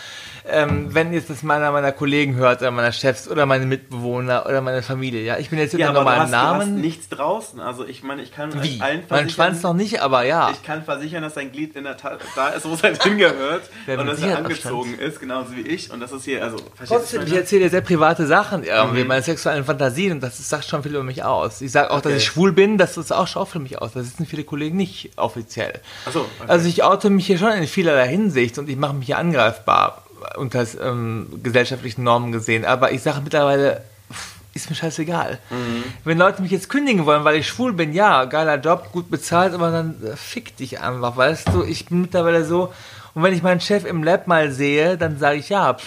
Ähm, wenn jetzt das meiner meiner Kollegen hört oder meiner Chefs oder meine Mitbewohner oder meine Familie. Ja, ich bin jetzt Ja, unter aber du normalen hast, du hast Namen. nichts draußen. Also ich meine, ich kann Wie? allen Mein Schwanz noch nicht, aber ja. Ich kann versichern, dass sein Glied in der Tat da ist, wo es halt hingehört. Und mit dass er angezogen ist, genauso wie ich. Und das ist hier, also, Trotzdem, ich erzähle dir sehr private Sachen, irgendwie, Mhm. meine sexuellen Fantasien und das sagt schon viel über mich aus. Ich sage auch, dass Okay. ich schwul bin, das ist auch schon für mich aus. Das wissen viele Kollegen nicht offiziell. So, okay. Also ich oute mich hier schon in vielerlei Hinsicht und ich mache mich hier angreifbar unter ähm, gesellschaftlichen Normen gesehen. Aber ich sage mittlerweile, ist mir scheißegal. Mhm. Wenn Leute mich jetzt kündigen wollen, weil ich schwul bin, ja, geiler Job, gut bezahlt, aber dann äh, fick dich einfach, weißt du? Ich bin mittlerweile so, und wenn ich meinen Chef im Lab mal sehe, dann sage ich, ja, pff,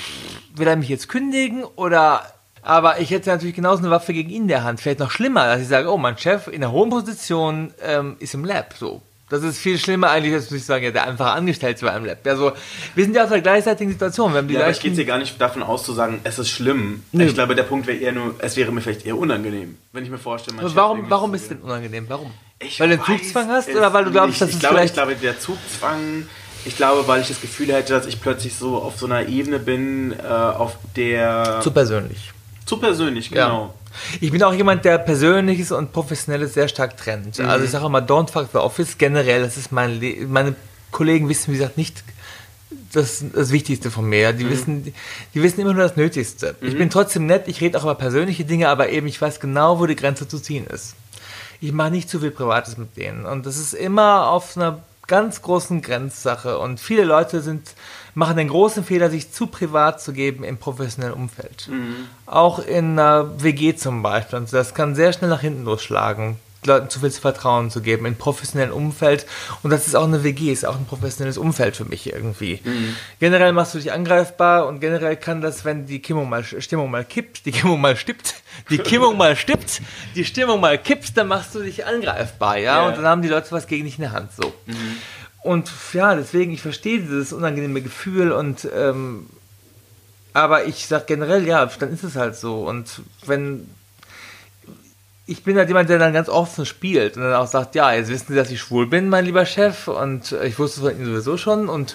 will er mich jetzt kündigen oder... Aber ich hätte natürlich genauso eine Waffe gegen ihn in der Hand. Vielleicht noch schlimmer, dass ich sage, oh, mein Chef in einer hohen Position ähm, ist im Lab. So, das ist viel schlimmer eigentlich, als ich sagen, ja, der einfache Angestellte bei einem Lab. Also, wir sind ja auf der gleichzeitigen Situation. Wir haben die Ja, aber ich gehe hier gar nicht davon aus zu sagen, es ist schlimm. Nö. Ich glaube, der Punkt wäre eher nur, es wäre mir vielleicht eher unangenehm, wenn ich mir vorstelle, mein warum, warum ist es denn unangenehm? Warum? Ich weil du einen Zugzwang hast oder weil du glaubst, dass ich es glaube, vielleicht... Ich glaube, der Zugzwang, ich glaube, weil ich das Gefühl hätte, dass ich plötzlich so auf so einer Ebene bin, äh, auf der... zu persönlich. zu persönlich, genau. Ich bin auch jemand, der Persönliches und Professionelles sehr stark trennt. Mhm. Also ich sage immer, don't fuck the office generell. Das ist mein Le meine Kollegen wissen, wie gesagt, nicht das, das Wichtigste von mir. Mhm. Die, wissen, die, die wissen immer nur das Nötigste. Ich bin trotzdem nett, ich rede auch über persönliche Dinge, aber eben ich weiß genau, wo die Grenze zu ziehen ist. Ich mache nicht zu viel Privates mit denen. Und das ist immer auf einer ganz großen Grenzsache. Und viele Leute sind, machen den großen Fehler, sich zu privat zu geben im professionellen Umfeld. Auch in einer WG zum Beispiel. Und das kann sehr schnell nach hinten losschlagen. Leuten zu viel Vertrauen zu geben im professionellen Umfeld. Und das ist auch eine WG, ist auch ein professionelles Umfeld für mich irgendwie. Generell machst du dich angreifbar und generell kann das, wenn die Stimmung mal, Stimmung mal kippt, die Stimmung mal stippt, die Stimmung mal stippt, die Stimmung mal kippt, dann machst du dich angreifbar, ja. Ja. Und dann haben die Leute was gegen dich in der Hand, so. Und ja, deswegen, ich verstehe dieses unangenehme Gefühl und ähm, aber ich sag generell, ja, dann ist es halt so. Und wenn ich bin halt jemand, der dann ganz offen spielt und dann auch sagt, ja, jetzt wissen Sie, dass ich schwul bin, mein lieber Chef, und ich wusste von Ihnen sowieso schon. Und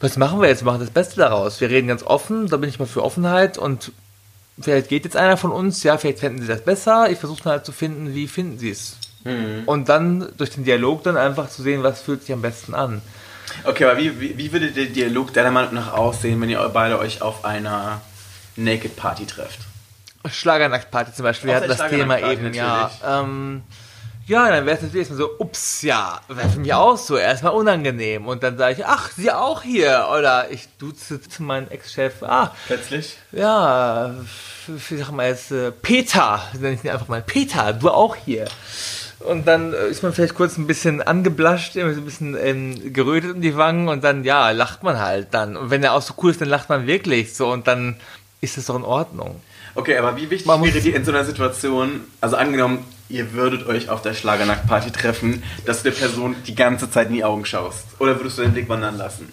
was machen wir jetzt? Wir machen das Beste daraus. Wir reden ganz offen, da bin ich mal für Offenheit und vielleicht geht jetzt einer von uns, ja, vielleicht finden Sie das besser. Ich versuche halt zu finden, wie finden Sie es. Und dann durch den Dialog dann einfach zu sehen, was fühlt sich am besten an. Okay, aber wie, wie, wie würde der Dialog deiner Meinung nach aussehen, wenn ihr beide euch auf einer Naked Party trefft? Schlagernacktparty zum Beispiel, wir hatten das Thema eben, ja. Ähm, ja, dann wäre es natürlich erstmal so, ups, ja, wäre für mich auch so, erstmal unangenehm. Und dann sage ich, ach, Sie auch hier. Oder ich duze zu meinem Ex-Chef, ah, Plötzlich? ja, ich sag mal jetzt, äh, Peter, nenne ich ihn einfach mal, Peter, du auch hier. Und dann äh, ist man vielleicht kurz ein bisschen angeblascht, ein bisschen ähm, gerötet um die Wangen und dann, ja, lacht man halt dann. Und wenn er auch so cool ist, dann lacht man wirklich so und dann ist das doch in Ordnung. Okay, aber wie wichtig wäre dir in so einer Situation, also angenommen, ihr würdet euch auf der Schlagernackt-Party treffen, dass du der Person die ganze Zeit in die Augen schaust? Oder würdest du den Blick wandern lassen?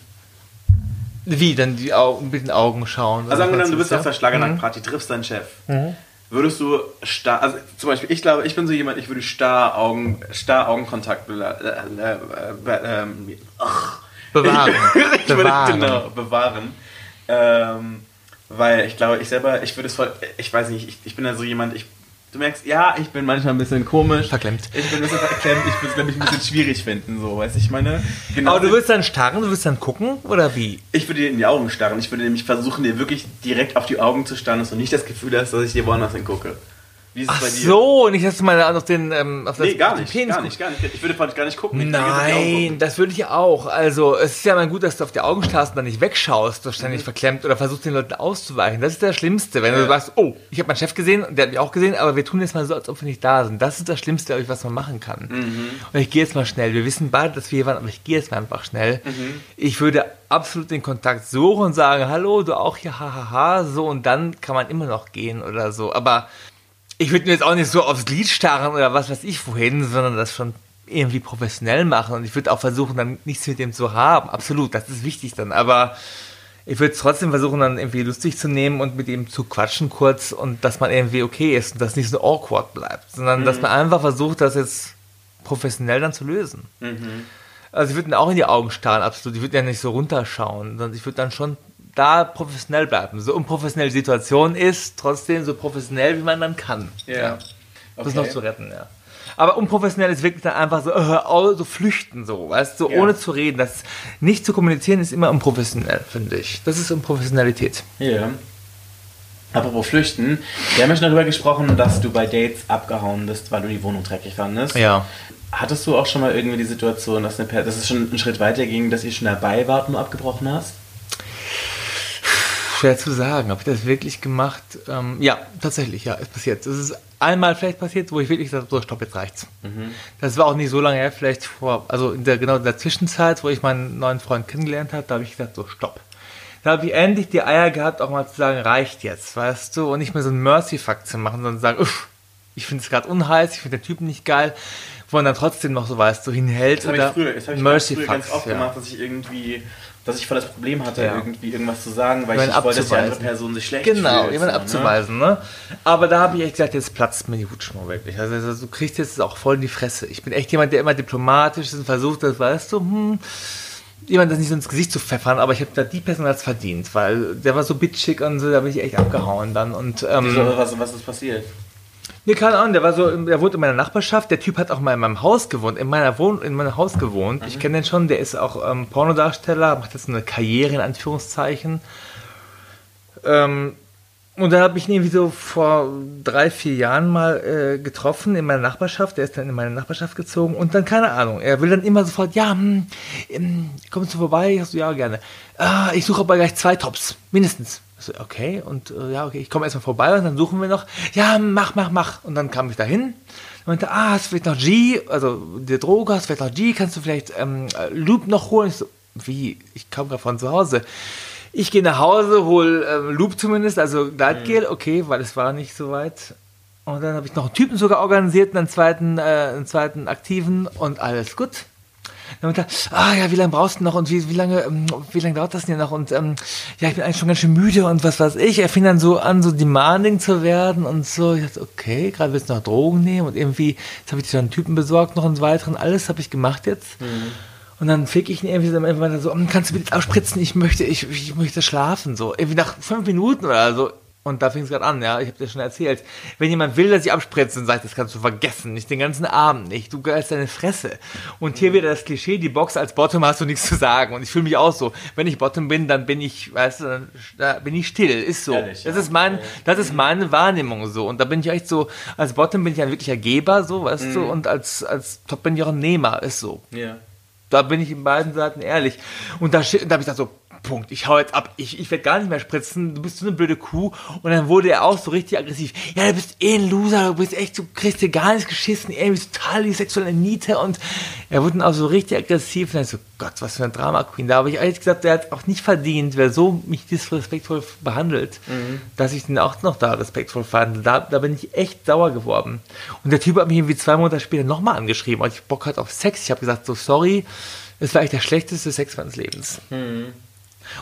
Wie, dann die Augen, mit den Augen schauen? Also angenommen, du bist ja? auf der Schlagernackt-Party, triffst deinen Chef. Würdest du starr, also zum Beispiel, ich glaube, ich bin so jemand, ich würde starr Augen, starr Augenkontakt äh, äh, äh, ähm. Bewahren. ich würde, Bewahren. genau, bewahren. Ähm, weil ich glaube, ich selber, ich würde es voll, ich weiß nicht, ich, ich bin da so jemand, ich, du merkst, ja, ich bin manchmal ein bisschen komisch. Verklemmt. Ich bin ein bisschen verklemmt, ich würde es, glaube ich, ein bisschen schwierig finden, so, weißt du, ich meine. Genau, Aber du willst dann starren, du willst dann gucken oder wie? ich würde dir in die Augen starren. Ich würde nämlich versuchen, dir wirklich direkt auf die Augen zu starren, dass du nicht das Gefühl hast, dass ich dir woanders hingucke. Wie ist es Ach bei dir? so, nicht, dass du mal auf den, ähm, auf das Nee, gar nicht, Penis gar nicht, gar nicht. Ich würde praktisch gar nicht gucken. Ich Nein, das würde ich auch. Also, es ist ja mal gut, dass du auf die Augen starrst und dann nicht wegschaust, so ständig Mhm. verklemmt oder versuchst den Leuten auszuweichen. Das ist das Schlimmste, wenn Ja. du sagst, oh, ich habe meinen Chef gesehen und der hat mich auch gesehen, aber wir tun jetzt mal so, als ob wir nicht da sind. Das ist das Schlimmste, ich, was man machen kann. Mhm. Und ich gehe jetzt mal schnell. Wir wissen beide, dass wir hier waren, aber ich gehe jetzt mal einfach schnell. Mhm. Ich würde absolut den Kontakt suchen und sagen, hallo, du auch hier, hahaha, so und dann kann man immer noch gehen oder so. Aber ich würde mir jetzt auch nicht so aufs Glied starren oder was weiß ich wohin, sondern das schon irgendwie professionell machen und ich würde auch versuchen, dann nichts mit dem zu haben. Absolut, das ist wichtig dann. Aber ich würde trotzdem versuchen, dann irgendwie lustig zu nehmen und mit ihm zu quatschen kurz und dass man irgendwie okay ist und dass nicht so awkward bleibt, sondern mhm. dass man einfach versucht, das jetzt professionell dann zu lösen. Mhm. Also ich würde ihn auch in die Augen starren, absolut. Ich würde ja nicht so runterschauen, sondern ich würde dann schon da professionell bleiben. So unprofessionell die Situation ist, trotzdem so professionell, wie man dann kann. Ja. ja. Okay. Das noch zu retten, ja. Aber unprofessionell ist wirklich dann einfach so, äh, so flüchten, so, weißt du, so, ja. ohne zu reden. Das nicht zu kommunizieren ist immer unprofessionell, finde ich. Das ist Unprofessionalität. Ja. Apropos Flüchten, wir haben ja schon darüber gesprochen, dass du bei Dates abgehauen bist, weil du die Wohnung dreckig fandest. Ja. Hattest du auch schon mal irgendwie die Situation, dass, eine, dass es schon einen Schritt weiter ging, dass ihr schon dabei wart und abgebrochen hast? Schwer zu sagen, habe ich das wirklich gemacht? Ähm, ja, tatsächlich, ja, ist passiert. Es ist einmal vielleicht passiert, wo ich wirklich gesagt habe, so, stopp, jetzt reicht's. Mhm. Das war auch nicht so lange her, vielleicht vor, also in der, genau in der Zwischenzeit, wo ich meinen neuen Freund kennengelernt habe, da habe ich gesagt, so, stopp. Da habe ich endlich die Eier gehabt, auch mal zu sagen, reicht jetzt, weißt du, und nicht mehr so einen Mercy-Fakt zu machen, sondern zu sagen, uff, ich finde es gerade unheiß, ich finde den Typen nicht geil, wo man dann trotzdem noch so weißt, so hinhält. Das habe ich früher, das ich Mercy früher ganz oft ja. gemacht, dass ich irgendwie dass ich voll das Problem hatte, ja. irgendwie irgendwas zu sagen, weil ich nicht wollte, dass die andere Person sich schlecht genau, fühlt. Genau, jemanden so, ne? abzuweisen. Ne? Aber da habe ich echt gesagt, jetzt platzt mir die Hutschnur wirklich. Also, also, du kriegst jetzt auch voll in die Fresse. Ich bin echt jemand, der immer diplomatisch ist und versucht, das weißt du, hm, jemand das nicht so ins Gesicht zu pfeffern, aber ich habe da die Person als verdient, weil der war so bitchig und so, da bin ich echt abgehauen dann. Und, ähm, Wieso, was, was ist passiert? Nee, keine Ahnung, der war so, der wohnt in meiner Nachbarschaft. Der Typ hat auch mal in meinem Haus gewohnt, in meiner Wohn in meinem Haus gewohnt. Mhm. Ich kenne den schon, der ist auch ähm, Pornodarsteller, macht jetzt eine Karriere in Anführungszeichen. Ähm, und da habe ich ihn irgendwie so vor drei, vier Jahren mal äh, getroffen in meiner Nachbarschaft. Der ist dann in meine Nachbarschaft gezogen und dann keine Ahnung. Er will dann immer sofort, ja, hm, ähm, kommst du vorbei? Ich so, ja, gerne. Ah, ich suche aber gleich zwei Tops, mindestens. So, okay, und äh, ja, okay, ich komme erstmal vorbei und dann suchen wir noch. Ja, mach, mach, mach. Und dann kam ich dahin und meinte, ah, du vielleicht noch G, also der Droge, hast du vielleicht noch G, kannst du vielleicht ähm, Loop noch holen? Ich so, wie? Ich komme gerade von zu Hause. Ich gehe nach Hause, hole ähm, Loop zumindest, also Gleitgel, okay, weil es war nicht so weit. Und dann habe ich noch einen Typen sogar organisiert, einen zweiten, äh, einen zweiten aktiven und alles gut. Dann er, ah ja, wie lange brauchst du noch und wie, wie lange, ähm, wie lange dauert das denn noch? Und ähm, ja, ich bin eigentlich schon ganz schön müde und was weiß ich. Er fing dann so an, so demanding zu werden und so. Ich dachte, okay, gerade willst du noch Drogen nehmen und irgendwie, jetzt habe ich dir einen Typen besorgt, noch einen weiteren, alles habe ich gemacht jetzt. Mhm. Und dann fick ich ihn irgendwie so, irgendwann so, hm, kannst du bitte abspritzen? Ich möchte, ich, ich möchte schlafen, so. Irgendwie nach fünf Minuten oder so. Und da fing es gerade an, ja, ich habe dir schon erzählt. Wenn jemand will, dass ich abspritze, dann sagt, das kannst du vergessen, nicht den ganzen Abend nicht. Du geilst deine Fresse. Und hier wieder das Klischee, die Box als Bottom hast du nichts zu sagen. Und ich fühle mich auch so. Wenn ich Bottom bin, dann bin ich, weißt du, dann, da bin ich still. Ist so. Ehrlich, das ist mein, das ist meine Wahrnehmung so. Und da bin ich echt so, als Bottom bin ich ein wirklicher Geber, so, weißt mhm. du, und als, als Top bin ich auch ein Nehmer, ist so. Ja. Da bin ich in beiden Seiten ehrlich. Und da, da habe ich gesagt so, Punkt. Ich hau jetzt ab. Ich, ich werde gar nicht mehr spritzen. Du bist so eine blöde Kuh. Und dann wurde er auch so richtig aggressiv. Ja, du bist eh ein Loser. Du bist echt, du kriegst dir gar nichts geschissen. Ey, du bist total die sexuelle Niete. Und er wurde dann auch so richtig aggressiv. Und dann so, Gott, was für eine Drama Queen. Da habe ich ehrlich gesagt, der hat auch nicht verdient, wer so mich disrespektvoll behandelt, mhm. dass ich den auch noch da respektvoll fand. Da, da bin ich echt sauer geworden. Und der Typ hat mich irgendwie zwei Monate später nochmal angeschrieben, weil ich Bock hatte auf Sex. Ich habe gesagt, so sorry, es war eigentlich der schlechteste Sex meines Lebens. Mhm.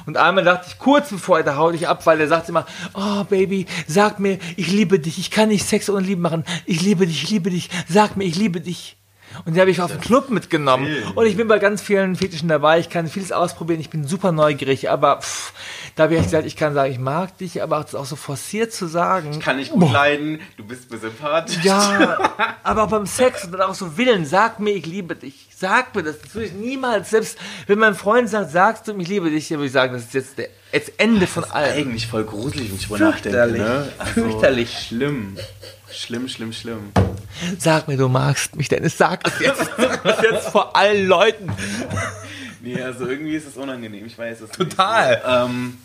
Und einmal dachte ich kurz bevor er da haut ich ab, weil er sagt immer, oh Baby, sag mir, ich liebe dich, ich kann nicht Sex ohne Liebe machen, ich liebe dich, ich liebe dich, sag mir, ich liebe dich. Und die habe ich auf den Club mitgenommen. Und ich bin bei ganz vielen Fetischen dabei. Ich kann vieles ausprobieren. Ich bin super neugierig. Aber pff, da habe ich gesagt, ich kann sagen, ich mag dich, aber auch so forciert zu sagen. Ich kann nicht gut leiden. Du bist mir sympathisch. Ja, aber auch beim Sex und dann auch so Willen. Sag mir, ich liebe dich. Sag mir das. Das würde ich niemals. Selbst wenn mein Freund sagt, sagst du, ich liebe dich, dann würde ich sagen, das ist jetzt der jetzt Ende von allem. Eigentlich voll gruselig, wenn ich drüber nachdenke. Ne? Also, Fürchterlich. Schlimm. Schlimm, schlimm, schlimm. Sag mir, du magst mich, Dennis. Sag es jetzt. Sag es jetzt vor allen Leuten. Nee, also irgendwie ist es unangenehm. Ich weiß es Total. Nicht. Ähm,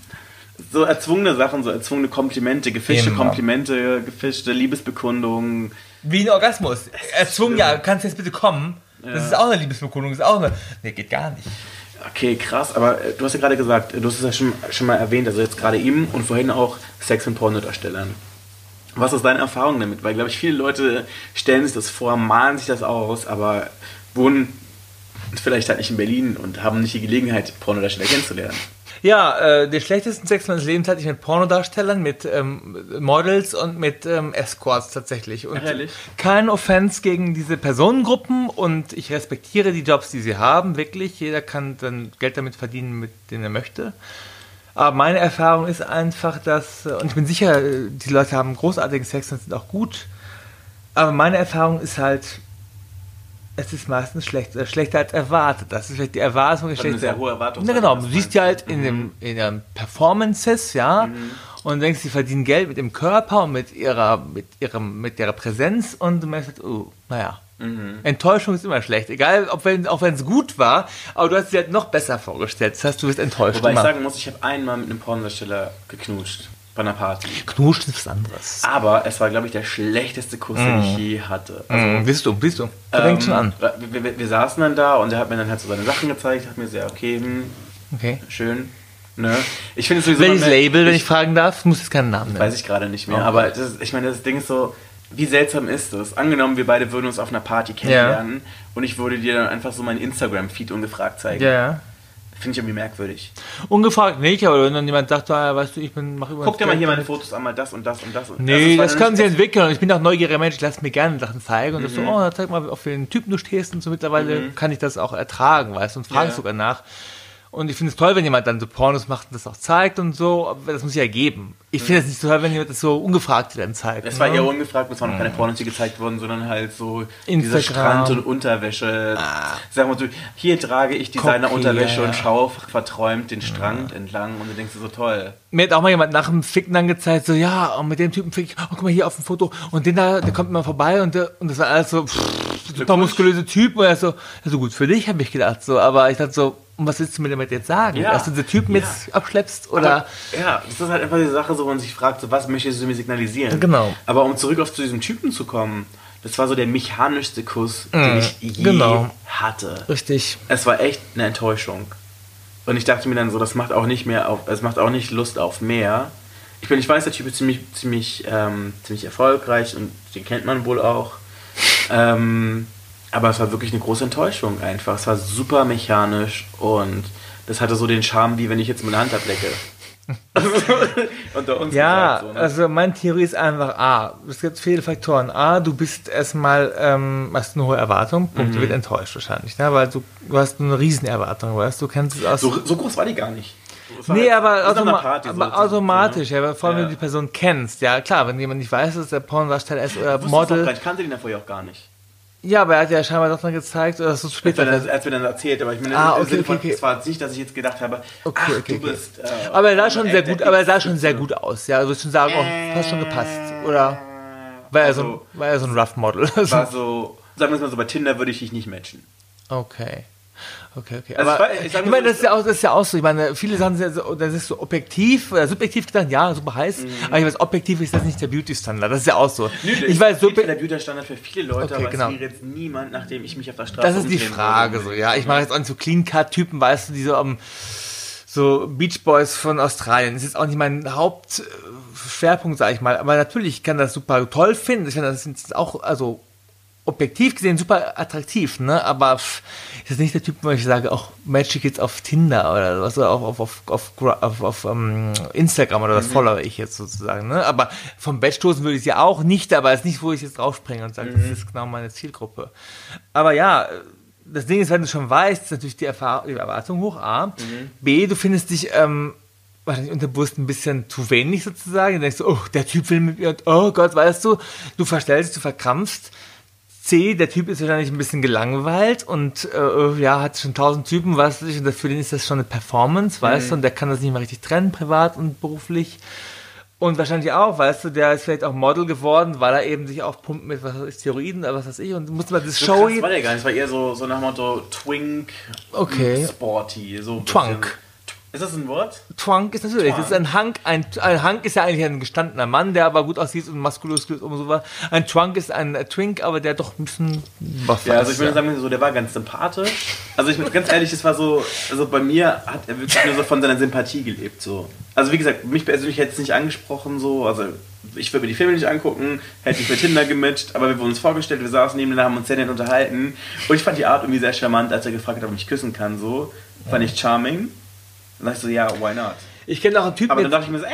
so erzwungene Sachen, so erzwungene Komplimente, gefischte Immer. Komplimente, gefischte Liebesbekundungen. Wie ein Orgasmus. Erzwungen, ja, kannst du jetzt bitte kommen? Das ist auch eine Liebesbekundung. Das ist auch eine. Nee, geht gar nicht. Okay, krass, aber äh, du hast ja gerade gesagt, du hast es ja schon, schon mal erwähnt, also jetzt gerade ihm und vorhin auch Sex- und Pornodarstellern. Was ist deine Erfahrung damit? Weil, glaube ich, viele Leute stellen sich das vor, malen sich das aus, aber wohnen vielleicht halt nicht in Berlin und haben nicht die Gelegenheit, Pornodarsteller kennenzulernen. Ja, äh, den schlechtesten Sex meines Lebens hatte ich mit Pornodarstellern, mit ähm, Models und mit ähm, Escorts tatsächlich. Und Ehrlich? kein Offense gegen diese Personengruppen und ich respektiere die Jobs, die sie haben, wirklich. Jeder kann dann Geld damit verdienen, mit denen er möchte. Aber meine Erfahrung ist einfach, dass, äh, und ich bin sicher, äh, die Leute haben großartigen Sex und sind auch gut. Aber meine Erfahrung ist halt, es ist meistens schlecht, äh, schlechter als erwartet. Das ist vielleicht die Erwartung ist Weil eine sehr hohe Erwartung Na genau, du siehst ja halt in dem in den Performances, ja, und denkst, sie verdienen Geld mit dem Körper und mit ihrer mit ihrem mit ihrer Präsenz und du merkst, halt, oh, naja. Enttäuschung ist immer schlecht, egal ob wenn auch wenn es gut war, aber du hast dir halt noch besser vorgestellt. Das heißt, du bist enttäuscht. Wobei ich immer. sagen muss, ich habe einmal mit einem Pornodarsteller geknutscht. Bei einer Party. Knutschen ist was anderes. Aber es war, glaube ich, der schlechteste Kuss, den ich je hatte. Also, Mhm, Siehst du, siehst du. Du fängst schon an. Ähm, Wir, wir, wir saßen dann da und er hat mir dann halt so seine Sachen gezeigt, hat mir sehr, okay, hm, Okay. schön. Ne? Ich finde es sowieso. Welches Label, wenn ich fragen darf? Muss jetzt keinen Namen nennen. Weiß ich gerade nicht mehr. Okay. Aber das ich meine, das Ding ist so, wie seltsam ist das? Angenommen, wir beide würden uns auf einer Party kennenlernen und ich würde dir dann einfach so meinen Instagram-Feed ungefragt zeigen. Ja, ja. Finde ich irgendwie merkwürdig. Ungefragt nicht, aber wenn dann jemand sagt, ah, weißt du, ich bin, mach über Guck dir mal hier meine Fotos an, mal das und das und das. Und Nee, das, dann können sie nicht- entwickeln. Und ich bin auch neugieriger Mensch, ich lasse mir gerne Sachen zeigen. Und das Mhm. so, oh, zeig mal, auf welchen Typen du stehst. Und so mittlerweile kann ich das auch ertragen, weißt du, und frage Ja. sogar nach. Und ich finde es toll, wenn jemand dann so Pornos macht und das auch zeigt und so. Aber das muss ja geben. Ich finde es nicht so toll, wenn jemand das so ungefragt dann zeigt. Es war ne? eher ungefragt, es waren noch keine Pornos, die gezeigt wurden, sondern halt so diese Instagram. Strand- und Unterwäsche. Sag mal so, hier trage ich Designer-Unterwäsche ja, und schaue verträumt den Strand entlang und du denkst dir so toll. Mir hat auch mal jemand nach dem Ficken dann gezeigt, so, ja, und mit dem Typen fick ich, oh, guck mal hier auf dem Foto, und den da, der kommt immer vorbei, und, der, und das war alles so, pff, super muskulöse Typ, und er so, ja, so gut für dich, habe ich gedacht, so, aber ich dachte so, was willst du mir damit jetzt sagen? Ja. Dass du diese Typen Ja. jetzt abschleppst, oder? Aber, ja, das ist halt einfach die Sache, so, wo man sich fragt, so, was möchtest du mir signalisieren? Genau. Aber um zurück auf zu diesem Typen zu kommen, das war so der mechanischste Kuss, den ich je genau. hatte. Richtig. Es war echt eine Enttäuschung. Und ich dachte mir dann so, das macht auch nicht mehr auf, es macht auch nicht Lust auf mehr. Ich bin, ich weiß, der Typ ist ziemlich, ziemlich, ähm, ziemlich erfolgreich und den kennt man wohl auch. Ähm, aber es war wirklich eine große Enttäuschung einfach. Es war super mechanisch und das hatte so den Charme, wie wenn ich jetzt meine Hand ablecke. Unter uns Ja, so, ne? also meine Theorie ist einfach, A, es gibt viele Faktoren. A, du bist erstmal, ähm, hast eine hohe Erwartung, Punkt, Mhm. du wirst enttäuscht wahrscheinlich, ne? weil du, du hast eine Riesenerwartung, weißt du, kennst es aus... so, so groß war die gar nicht. Nee, halt- aber, automa Party so, aber so, automatisch, so, ja, vor allem, wenn Ja. du die Person kennst. Ja, klar, wenn jemand nicht weiß, dass der Pornodarsteller ist oder ne? Gar Model. Ich kannte den davor ja auch gar nicht. Ja, aber er hat ja scheinbar doch dann gezeigt, oder so Als später. wir, dann, als wir dann erzählt, aber ich meine, Ah, okay, okay, okay. es war nicht, dass ich jetzt gedacht habe, Okay, ach, okay, du bist. Äh, Aber er sah schon sehr gut, aber er sah schon sehr gut aus. Ja, also ich schon sagen, oh, das hat schon gepasst. Oder war er so ein, Also, war er so ein Rough Model? war so, sagen wir es mal so, bei Tinder würde ich dich nicht matchen. Okay. Okay, okay. Also aber ich ich ich, sag meine, so, das ist, ja auch, das ist ja auch so. Ich meine, viele sind so, das ist so objektiv oder subjektiv gedacht, ja, super heiß. Mhm. Aber ich weiß, objektiv ist das nicht der Beauty-Standard. Das ist ja auch so. ich super. weiß, der subjektiv. Beauty-Standard für viele Leute, Okay, aber genau. es wäre jetzt niemand, nachdem ich mich auf der Straße Das ist die Frage würde. so, ja. Ich mache jetzt auch nicht so Clean-Cut-Typen, weißt du, die so am so Beach Boys von Australien. Das ist jetzt auch nicht mein Hauptschwerpunkt, sage ich mal. Aber natürlich kann das super toll finden. Ich finde das ist auch, also objektiv gesehen super attraktiv, ne? Aber pff, ist das nicht der Typ, wo ich sage, auch Magic jetzt auf Tinder oder was oder auf, auf, auf, auf, auf, auf ähm, Instagram oder Mhm. das follow ich jetzt sozusagen, ne? Aber vom Bett stoßen würde ich es ja auch nicht, aber es ist nicht, wo ich jetzt draufspringe und sage, Mhm. das ist genau meine Zielgruppe. Aber ja, das Ding ist, wenn du schon weißt, ist natürlich die, Erfahrung, die Erwartung hoch, A. Mhm. B, du findest dich ähm, wahrscheinlich unterbewusst ein bisschen zu wenig sozusagen. Du denkst, so, oh, der Typ will mit mir oh Gott, weißt du, du verstellst, du verkrampfst. C, der Typ ist wahrscheinlich ein bisschen gelangweilt und äh, ja, hat schon tausend Typen, weißt du, und für den ist das schon eine Performance, weißt du, und der kann das nicht mehr richtig trennen, privat und beruflich. Und wahrscheinlich auch, weißt du, der ist vielleicht auch Model geworden, weil er eben sich aufpumpt mit was weiß ich, Steroiden oder was weiß ich und musste mal das So Show krass war der gar nicht. Es war eher so, so nach dem Motto Twink, Okay. Sporty. So Twunk. Ist das ein Wort? Twunk ist natürlich, das ist ein Hank, ein, ein Hank ist ja eigentlich ein gestandener Mann, der aber gut aussieht und muskulös und so was. Ein Twunk ist ein Twink, aber der doch ein bisschen was Ja, also ich ist, würde sagen, so, der war ganz sympathisch. Also ich bin ganz ehrlich, es war so, also bei mir hat er wirklich nur so von seiner Sympathie gelebt. So. Also wie gesagt, mich persönlich hätte es nicht angesprochen, so, also ich würde mir die Filme nicht angucken, hätte ich mit Tinder gematcht, aber wir wurden uns vorgestellt, wir saßen nebeneinander, haben uns sehr nett unterhalten und ich fand die Art irgendwie sehr charmant, als er gefragt hat, ob ich küssen kann, so. Fand ich charming. Dann dachte ich so, ja, why not? Ich kenne auch einen Typen, Aber dann dachte ich mir so, äh,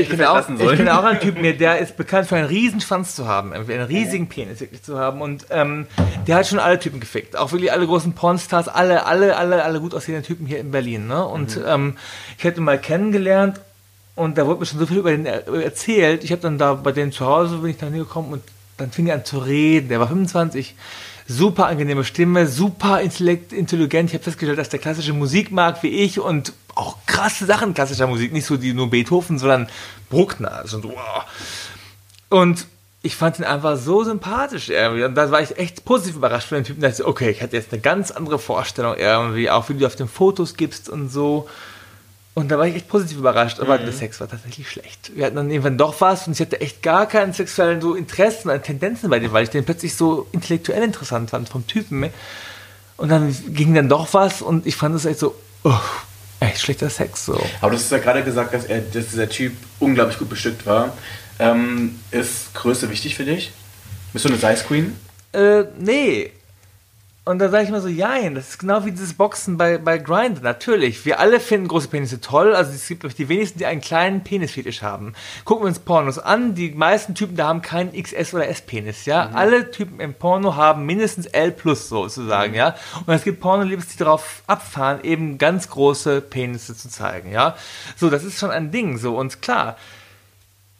ich kenne auch, ich kenne auch einen Typen, der ist bekannt für einen riesen Schwanz zu haben, einen riesigen Penis wirklich zu haben. Und ähm, der hat schon alle Typen gefickt. Auch wirklich alle großen Pornstars, alle, alle, alle, alle gut aussehenden Typen hier in Berlin. Ne? Und Mhm. ähm, ich hätte ihn mal kennengelernt und da wurde mir schon so viel über den er- erzählt. Ich habe dann da bei denen zu Hause, bin ich da hingekommen und dann fing er an zu reden. Der war 25, super angenehme Stimme, super intelligent. Ich habe festgestellt, dass der klassische Musik mag wie ich und auch krasse Sachen klassischer Musik, nicht so die nur Beethoven, sondern Bruckner. Also so, wow. Und ich fand ihn einfach so sympathisch irgendwie. Und da war ich echt positiv überrascht von den Typen. Da dachte ich, okay, ich hatte jetzt eine ganz andere Vorstellung irgendwie, auch wie du auf den Fotos gibst und so. Und da war ich echt positiv überrascht, aber der Sex war tatsächlich schlecht. Wir hatten dann irgendwann doch was und ich hatte echt gar keinen sexuellen so Interessen Tendenzen bei dem, weil ich den plötzlich so intellektuell interessant fand vom Typen. Und dann ging dann doch was und ich fand es echt so, oh, echt schlechter Sex so. Aber du hast ja gerade gesagt, dass, er, dass dieser Typ unglaublich gut bestückt war. Ähm, ist Größe wichtig für dich? Bist du eine Size Queen? Äh, nee. Und da sage ich mal so, jein, das ist genau wie dieses Boxen bei, bei Grindr. Natürlich, wir alle finden große Penisse toll. Also es gibt die wenigsten, die einen kleinen Penisfetisch haben. Gucken wir uns Pornos an. Die meisten Typen da haben keinen XS oder S-Penis, ja. Alle Typen im Porno haben mindestens L plus sozusagen, ja. Und es gibt Pornoliebes, die darauf abfahren, eben ganz große Penisse zu zeigen, ja. So, das ist schon ein Ding, so. Und klar,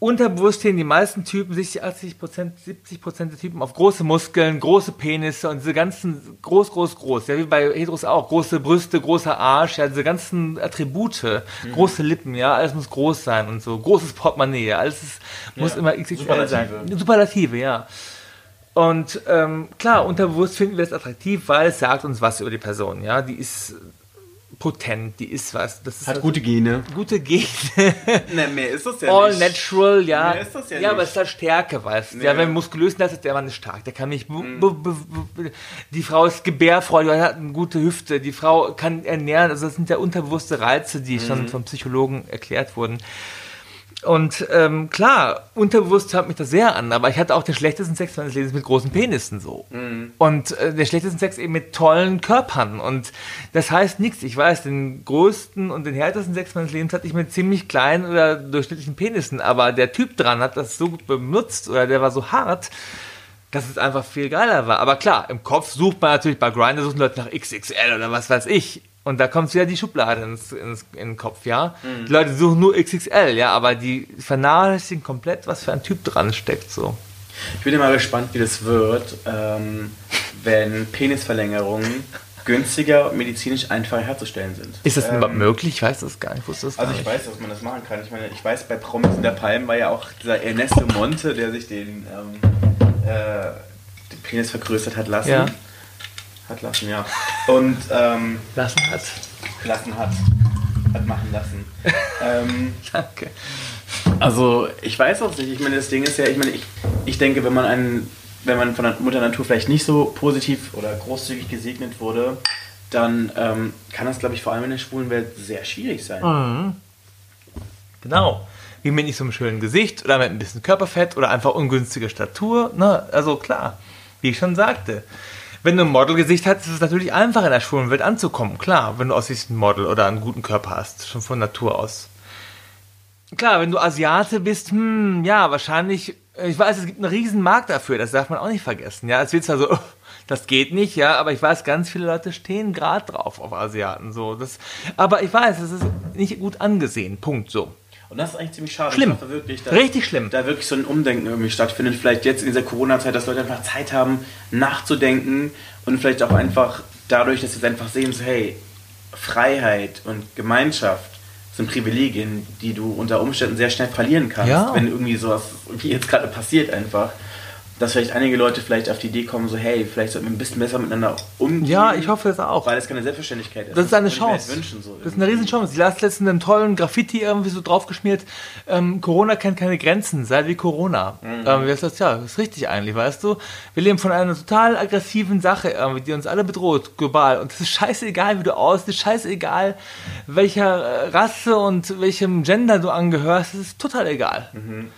unterbewusst stehen die meisten Typen, 60, 80 Prozent, 70 Prozent der Typen auf große Muskeln, große Penisse und diese ganzen groß, groß, groß. Ja, wie bei Heteros auch. Große Brüste, großer Arsch, ja, diese ganzen Attribute, große Lippen, ja, alles muss groß sein und so. Großes Portemonnaie, ja, alles ist, muss immer XXL sein. Superlative. Superlative, ja. Und ähm, klar, unterbewusst finden wir es attraktiv, weil es sagt uns was über die Person, ja. Die ist potent, die ist was. Das ist Hat gute Gene. gute Gene. Ne, mehr ist das ja All nicht. natural, ja. Mehr ist das ja ja, aber nicht. es ist halt Stärke, weißt du. Nee. Ja, wenn muskulös ist, ist der Mann ist stark. Der kann nicht. Mhm. Die Frau ist gebärfreudig, hat eine gute Hüfte. Die Frau kann ernähren. Also, das sind ja unterbewusste Reize, die Mhm. schon vom Psychologen erklärt wurden. Und ähm, klar, unterbewusst hört mich das sehr an, aber ich hatte auch den schlechtesten Sex meines Lebens mit großen Penissen so. Mhm. Und äh, den schlechtesten Sex eben mit tollen Körpern. Und das heißt nichts. Ich weiß, den größten und den härtesten Sex meines Lebens hatte ich mit ziemlich kleinen oder durchschnittlichen Penissen. Aber der Typ dran hat das so gut benutzt oder der war so hart, dass es einfach viel geiler war. Aber klar, im Kopf sucht man natürlich bei Grindr suchen Leute nach XXL oder was weiß ich. Und da kommt wieder die Schublade ins, ins, in den Kopf, ja. Die Leute suchen nur XXL, ja, aber die vernachlässigen komplett, was für ein Typ dran steckt, so. Ich bin mal gespannt, wie das wird, ähm, wenn Penisverlängerungen günstiger und medizinisch einfacher herzustellen sind. Ist das Ähm, überhaupt möglich? Ich weiß das gar nicht. Ich wusste das Also gar ich nicht. weiß, dass man das machen kann. Ich meine, ich weiß, bei Promis in der Palm war ja auch dieser Ernesto Monte, der sich den, ähm, äh, den Penis vergrößert hat lassen. Ja. Hat lassen, ja. Und ähm, Lassen hat. lassen hat. Hat machen lassen. ähm, Danke. also ich weiß auch nicht. Ich meine, das Ding ist ja, ich meine, ich, ich denke, wenn man einen, wenn man von der Mutter Natur vielleicht nicht so positiv oder großzügig gesegnet wurde, dann ähm, kann das, glaube ich, vor allem in der schwulen Welt sehr schwierig sein. Genau. Wie mit nicht so einem schönen Gesicht oder mit ein bisschen Körperfett oder einfach ungünstige Statur. Ne? Also klar, wie ich schon sagte. Wenn du ein Modelgesicht hast, ist es natürlich einfach in der schwulen Welt anzukommen. Klar, wenn du aussiehst ein Model oder einen guten Körper hast, schon von Natur aus. Klar, wenn du Asiate bist, hm, ja, wahrscheinlich, ich weiß, es gibt einen riesen Markt dafür, das darf man auch nicht vergessen. Ja, es wird zwar so, das geht nicht, ja, aber ich weiß, ganz viele Leute stehen gerade drauf auf Asiaten, so. Das, aber ich weiß, es ist nicht gut angesehen, Punkt, so. Und das ist eigentlich ziemlich schade. Schlimm. Ich hoffe wirklich, Richtig schlimm. da wirklich so ein Umdenken irgendwie stattfindet. Vielleicht jetzt in dieser Corona-Zeit, dass Leute einfach Zeit haben, nachzudenken und vielleicht auch einfach dadurch, dass sie jetzt einfach sehen, so, hey, Freiheit und Gemeinschaft sind Privilegien, die du unter Umständen sehr schnell verlieren kannst, Ja. wenn irgendwie sowas wie jetzt gerade passiert einfach. Dass vielleicht einige Leute vielleicht auf die Idee kommen, so hey, vielleicht sollten wir ein bisschen besser miteinander umgehen. Ja, ich hoffe es auch. Weil es keine Selbstverständlichkeit ist. Das ist eine mir Chance. Wünschen, so das ist eine Riesenchance. Ich las letztens einen tollen Graffiti irgendwie so draufgeschmiert. Ähm, Corona kennt keine Grenzen, sei wie Corona. Mhm. Ähm, wie das? Ja, das ist richtig eigentlich, weißt du? Wir leben von einer total aggressiven Sache, irgendwie, die uns alle bedroht, global. Und es ist scheißegal, wie du aussiehst, es ist scheißegal, welcher äh, Rasse und welchem Gender du angehörst. Es ist total egal. Mhm.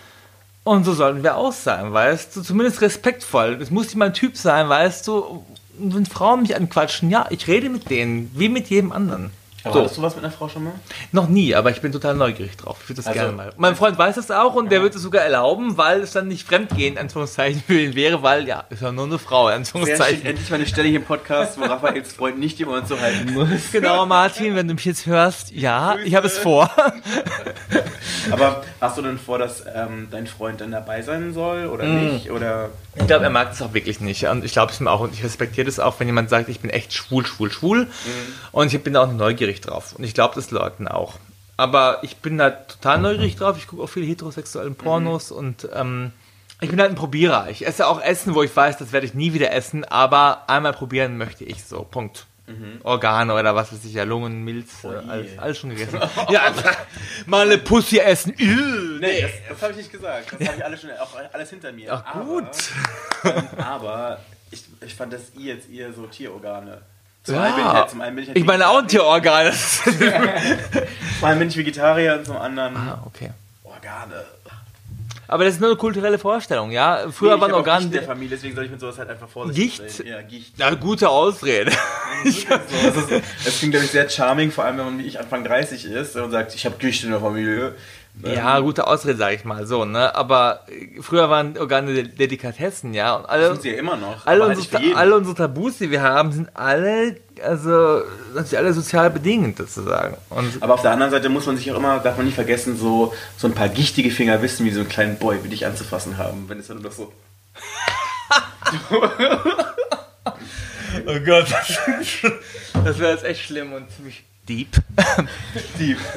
Und so sollten wir auch sein, weißt du? Zumindest respektvoll. Es muss nicht mal ein Typ sein, weißt du? Wenn Frauen mich anquatschen, ja, ich rede mit denen, wie mit jedem anderen. Aber So. hattest du was mit einer Frau schon mal? Noch nie, aber ich bin total neugierig drauf. Ich würde das Also- gerne mal. Mein Freund weiß das auch und der wird es sogar erlauben, weil es dann nicht fremdgehend, Anführungszeichen, für ihn wäre, weil, ja, ist ja nur eine Frau. Anführungszeichen. Endlich mal eine Stelle hier im Podcast, wo Raphaels Freund nicht über uns so halten muss. Genau, Martin, wenn du mich jetzt hörst, ja, ich habe es vor. Aber hast du denn vor, dass ähm, dein Freund dann dabei sein soll oder nicht? Oder Ich glaube, er mag das auch wirklich nicht. Und ich glaube es mir auch und ich respektiere das auch, wenn jemand sagt, ich bin echt schwul, schwul, schwul. Und ich bin da auch neugierig drauf. Und ich glaube das Leuten auch. Aber ich bin da total neugierig drauf. Ich gucke auch viele heterosexuellen Pornos und ähm, ich bin halt ein Probierer. Ich esse auch Essen, wo ich weiß, das werde ich nie wieder essen, aber einmal probieren möchte ich so. Punkt. Organe oder was weiß ich, ja, Lungen, Milz, äh, alles, alles schon gegessen. ja, mal eine Pussy essen. Nee, das, das habe ich nicht gesagt. Das habe ich alles schon auch alles hinter mir. Ach, gut. Aber, ähm, aber ich, ich fand das I jetzt eher so Tierorgane. Zum, Ja. einen bin ich halt, zum einen bin ich halt Ich meine auch ein Tierorgan. Zum einen bin ich Vegetarier und zum anderen ah, okay. Organe. Aber das ist nur eine kulturelle Vorstellung, ja. Früher Nee, waren Organe. Gicht der Familie, deswegen soll ich mit sowas halt einfach vorsichtig Gicht? sein. Ja, Gicht. Ja, gute Ausrede. So, das, ist, das klingt, glaube ich, sehr charming, vor allem wenn man wie ich Anfang 30 ist und sagt, ich habe Gicht in der Familie. Ja, gute Ausrede, sag ich mal so, ne? Aber äh, früher waren Organe De- Delikatessen, ja. Und alle, Sind sie ja immer noch. alle, halt unsere, jeden. alle unsere Tabus, die wir haben, sind alle, also, natürlich alle sozial bedingt, sozusagen. Und Aber auf der anderen Seite muss man sich auch immer, darf man nicht vergessen, so, so ein paar gichtige Finger wissen, wie so einen kleinen Boy wie dich anzufassen haben. Wenn es dann nur so. oh Gott, das wäre jetzt echt schlimm und ziemlich deep. Deep.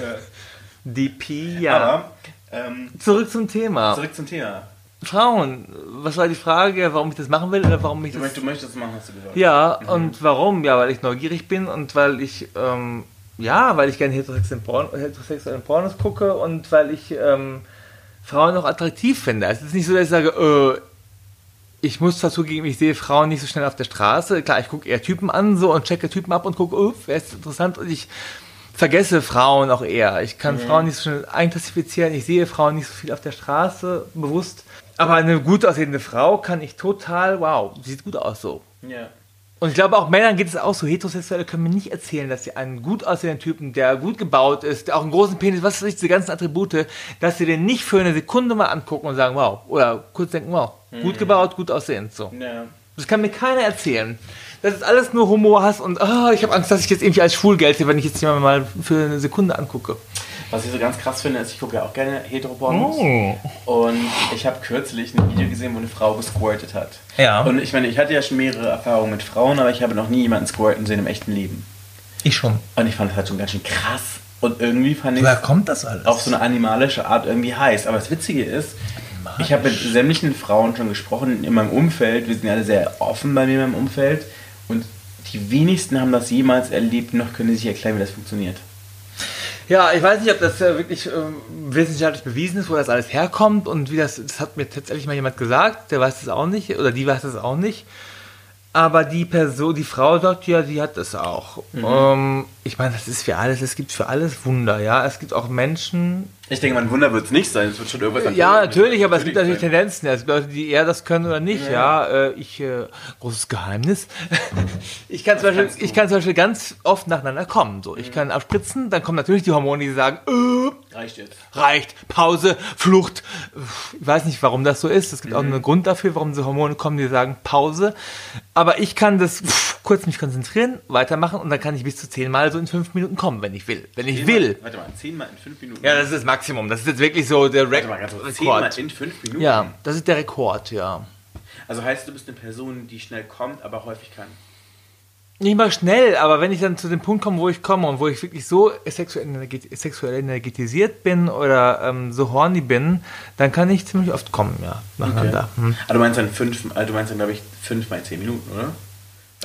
DP, ja. Aber ähm, Zurück zum Thema. zurück zum Thema. Frauen, was war die Frage, warum ich das machen will oder warum ich Du, das möcht- du möchtest es machen, hast du gesagt. Ja, und warum? Ja, weil ich neugierig bin und weil ich, ähm, ja, weil ich gerne heterosexuellen, Porn, heterosexuellen Pornos gucke und weil ich ähm, Frauen auch attraktiv finde. Also es ist nicht so, dass ich sage, äh, ich muss zwar zugeben, ich sehe Frauen nicht so schnell auf der Straße. Klar, ich gucke eher Typen an so und checke Typen ab und gucke, oh, wer ist interessant und ich vergesse Frauen auch eher. Ich kann Frauen nicht so schnell einklassifizieren. Ich sehe Frauen nicht so viel auf der Straße bewusst. Aber eine gut aussehende Frau kann ich total, wow, sieht gut aus so. Ja. Und ich glaube, auch Männern geht es auch so. Heterosexuelle können mir nicht erzählen, dass sie einen gut aussehenden Typen, der gut gebaut ist, der auch einen großen Penis, was weiß ich, diese ganzen Attribute, dass sie den nicht für eine Sekunde mal angucken und sagen, wow. Oder kurz denken, wow, gut gebaut, gut aussehend. So. ja. Das kann mir keiner erzählen. Das ist alles nur Humorhass und ah, ich habe Angst, dass ich jetzt irgendwie als schwul gelte, wenn ich jetzt jemanden mal für eine Sekunde angucke. Was ich so ganz krass finde, ist, ich gucke ja auch gerne Heteropornos. Oh. Und ich habe kürzlich ein Video gesehen, wo eine Frau gesquirtet hat. Ja. Und ich meine, ich hatte ja schon mehrere Erfahrungen mit Frauen, aber ich habe noch nie jemanden squirten sehen im echten Leben. Ich schon. Und ich fand das halt schon ganz schön krass. Und irgendwie fand ich Woher kommt das alles? auf so eine animalische Art irgendwie heiß. Aber das Witzige ist, ich habe mit sämtlichen Frauen schon gesprochen in meinem Umfeld. Wir sind ja alle sehr offen bei mir in meinem Umfeld. Und die wenigsten haben das jemals erlebt, noch können sie sich erklären, wie das funktioniert. Ja, ich weiß nicht, ob das äh, wirklich ähm, wissenschaftlich bewiesen ist, wo das alles herkommt und wie das, das hat mir tatsächlich mal jemand gesagt, der weiß das auch nicht, oder die weiß das auch nicht. Aber die Person, die Frau sagt ja, die hat das auch. Ähm, ich meine, das ist für alles, es gibt für alles Wunder, ja. Es gibt auch Menschen, Ich denke, mein Wunder wird es nicht sein. Es wird schon irgendwas ja, natürlich, aber es gibt natürlich sein. Tendenzen. Es gibt Leute, die eher das können oder nicht. Ja, äh, ich, äh, großes Geheimnis. ich, kann zum Beispiel, ich kann zum Beispiel ganz oft nacheinander kommen. So, ich kann abspritzen, dann kommen natürlich die Hormone, die sagen, äh, Reicht jetzt. reicht, Pause, Flucht. Ich weiß nicht, warum das so ist. Es gibt auch einen Grund dafür, warum diese Hormone kommen, die sagen Pause. Aber ich kann das pff, kurz mich konzentrieren, weitermachen und dann kann ich bis zu zehnmal so in fünf Minuten kommen, wenn ich will. Wenn ich will. Warte mal, zehnmal in fünf Minuten. Ja, das ist das Maximum. Das ist jetzt wirklich so der Re mal, Rekord. in fünf Minuten? Ja, das ist der Rekord, ja. Also heißt, du bist eine Person, die schnell kommt, aber häufig kann. Nicht mal schnell, aber wenn ich dann zu dem Punkt komme, wo ich komme und wo ich wirklich so sexuell, energet sexuell energetisiert bin oder ähm, so horny bin, dann kann ich ziemlich oft kommen, ja, nacheinander. Hm. Aber du meinst dann fünf, also du meinst dann, glaube ich, fünf mal zehn Minuten, oder?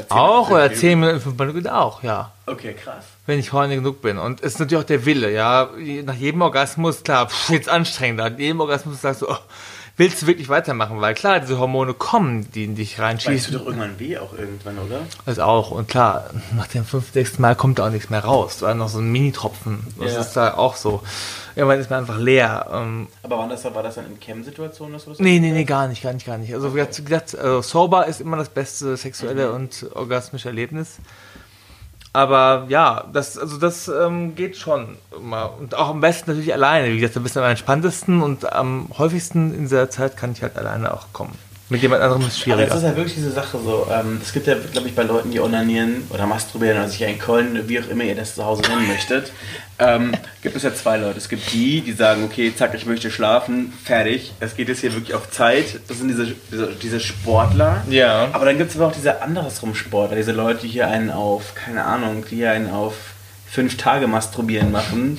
Auch oder fünf 10 Minuten, 5 Minuten auch, ja. Okay, krass. Wenn ich horny genug bin. Und es ist natürlich auch der Wille, ja. Nach jedem Orgasmus, klar, pff, jetzt anstrengender. Nach jedem Orgasmus sagst du, oh, willst du wirklich weitermachen? Weil klar, diese Hormone kommen, die in dich Weißt du reinschießen. doch irgendwann weh auch irgendwann, oder? Das auch. Und klar, nach dem fünften, sechsten Mal kommt da auch nichts mehr raus. Da war noch so ein Mini-Tropfen. Das Ja. ist da auch so. Irgendwann ist man einfach leer. Ähm, Aber war das, war das dann in Cam-Situationen, dass du das nee, nee, nee, gar nicht, gar nicht, gar nicht. Also, wie gesagt, also, sober ist immer das beste sexuelle und orgasmische Erlebnis. Aber ja, das, also das ähm, geht schon immer. Und auch am besten natürlich alleine. Wie gesagt, ein bisschen am entspanntesten und am häufigsten in dieser Zeit kann ich halt alleine auch kommen. Mit jemand anderem ist es Aber schwieriger. das ist ja wirklich diese Sache so. Ähm, es gibt ja, glaube ich, bei Leuten, die onanieren oder masturbieren oder sich einkeulen, wie auch immer ihr das zu Hause nennen möchtet, ähm, gibt es ja zwei Leute. Es gibt die, die sagen, okay, zack, ich möchte schlafen, fertig. Es geht jetzt hier wirklich auf Zeit. Das sind diese, diese, diese Sportler. Ja. Aber dann gibt es aber auch diese andersrum Sportler, diese Leute, die hier einen auf, keine Ahnung, die hier einen auf fünf Tage masturbieren machen.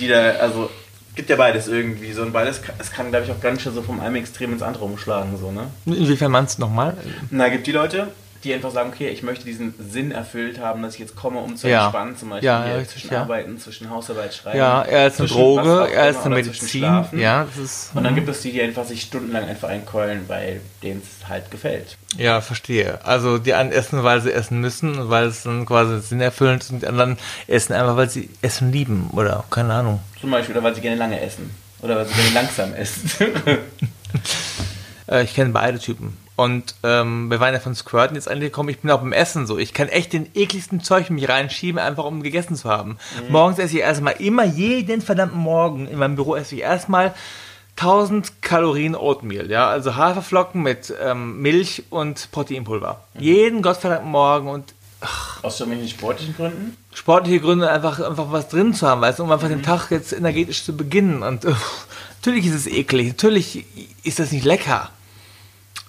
Die da, also, gibt ja beides irgendwie so. Und beides, kann- es kann, glaube ich, auch ganz schön so vom einen Extrem ins andere umschlagen, so, ne? Inwiefern meinst du nochmal? Na, gibt die Leute, die einfach sagen, okay, ich möchte diesen Sinn erfüllt haben, dass ich jetzt komme, um zu Ja. entspannen, zum Beispiel Ja, richtig, zwischen ja. Arbeiten, zwischen Hausarbeit, Schreiben. Ja, er ist eine Droge, er ist eine Medizin. Ja, das ist. Und dann gibt es die, die einfach sich stundenlang einfach einkeulen, weil denen es halt gefällt. Ja, verstehe. Also die einen essen, weil sie essen müssen, weil es dann quasi sinnerfüllend ist und die anderen essen einfach, weil sie Essen lieben oder keine Ahnung. Zum Beispiel, oder weil sie gerne lange essen. Oder weil sie gerne langsam essen. Äh, ich kenne beide Typen. Und ähm, wir waren ja von Squirten jetzt angekommen. Ich bin auch beim Essen so. Ich kann echt den ekligsten Zeug in mich reinschieben, einfach um gegessen zu haben. Morgens esse ich erstmal immer jeden verdammten Morgen in meinem Büro esse ich erstmal 1000 Kalorien Oatmeal, ja, also Haferflocken mit ähm, Milch und Proteinpulver. Jeden gottverdammten Morgen und Aus irgendwelchen sportlichen Gründen? sportliche Gründe einfach, einfach was drin zu haben, weißt du, um einfach den Tag jetzt energetisch zu beginnen. Und uff, natürlich ist es eklig, natürlich ist das nicht lecker.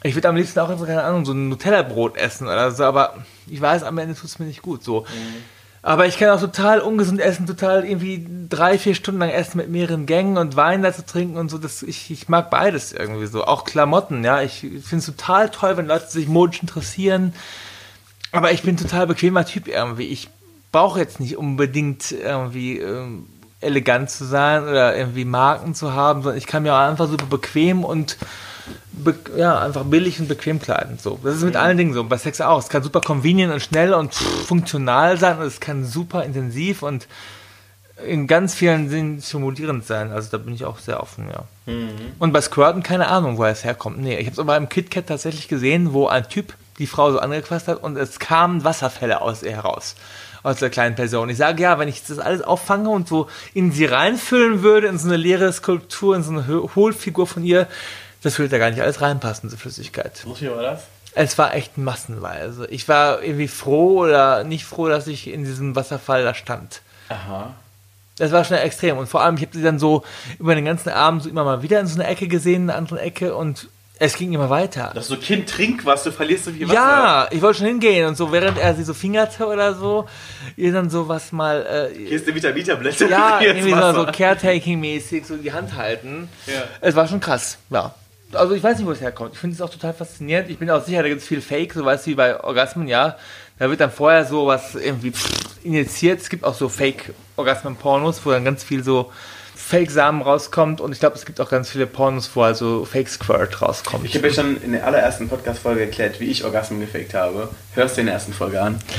Ich würde am liebsten auch einfach, keine Ahnung, so ein Nutella-Brot essen oder so, aber ich weiß, am Ende tut es mir nicht gut. So. Aber ich kann auch total ungesund essen, total irgendwie drei, vier Stunden lang essen mit mehreren Gängen und Wein dazu trinken und so. Das, ich, ich mag beides irgendwie so. Auch Klamotten, ja. Ich finde es total toll, wenn Leute sich modisch interessieren. Aber ich bin total bequemer Typ irgendwie. Ich brauche jetzt nicht unbedingt irgendwie ähm, elegant zu sein oder irgendwie Marken zu haben, sondern ich kann mir auch einfach super bequem und ja, einfach billig und bequem kleiden. So. Das ist mit allen Dingen so. Bei Sex auch. Es kann super convenient und schnell und funktional sein und es kann super intensiv und in ganz vielen Sinnen stimulierend sein. Also da bin ich auch sehr offen, ja. Und bei Squirten keine Ahnung, woher es herkommt. Nee, ich habe es aber im KitKat tatsächlich gesehen, wo ein Typ die Frau so angequasst hat und es kamen Wasserfälle aus ihr heraus. Aus der kleinen Person. Ich sage, ja, wenn ich das alles auffange und so in sie reinfüllen würde, in so eine leere Skulptur, in so eine Ho- Hohlfigur von ihr, das würde da gar nicht alles reinpassen, diese Flüssigkeit. So viel war das? Es war echt massenweise. Ich war irgendwie froh oder nicht froh, dass ich in diesem Wasserfall da stand. Aha. Das war schon extrem. Und vor allem, ich habe sie dann so über den ganzen Abend so immer mal wieder in so einer Ecke gesehen, in einer anderen Ecke und es ging immer weiter. Das ist so, Kind, trink was, du verlierst so viel Wasser. Ja, ich wollte schon hingehen und so, während er sie so fingerte oder so, ihr dann so was mal, äh, Hier ist eine Vitamitablette. ja, irgendwie so, so Caretaking-mäßig so die Hand halten. Ja. Es war schon krass, ja. Also ich weiß nicht, wo es herkommt. Ich finde es auch total faszinierend. Ich bin auch sicher, da gibt es viel Fake, so weißt du, wie bei Orgasmen, ja. Da wird dann vorher so was irgendwie injiziert. Es gibt auch so Fake-Orgasmen-Pornos, wo dann ganz viel so Fake-Samen rauskommt. Und ich glaube, es gibt auch ganz viele Pornos, wo also Fake-Squirt rauskommt. Ich habe ja schon in der allerersten Podcast-Folge erklärt, wie ich Orgasmen gefaked habe. Hörst du in der ersten Folge an?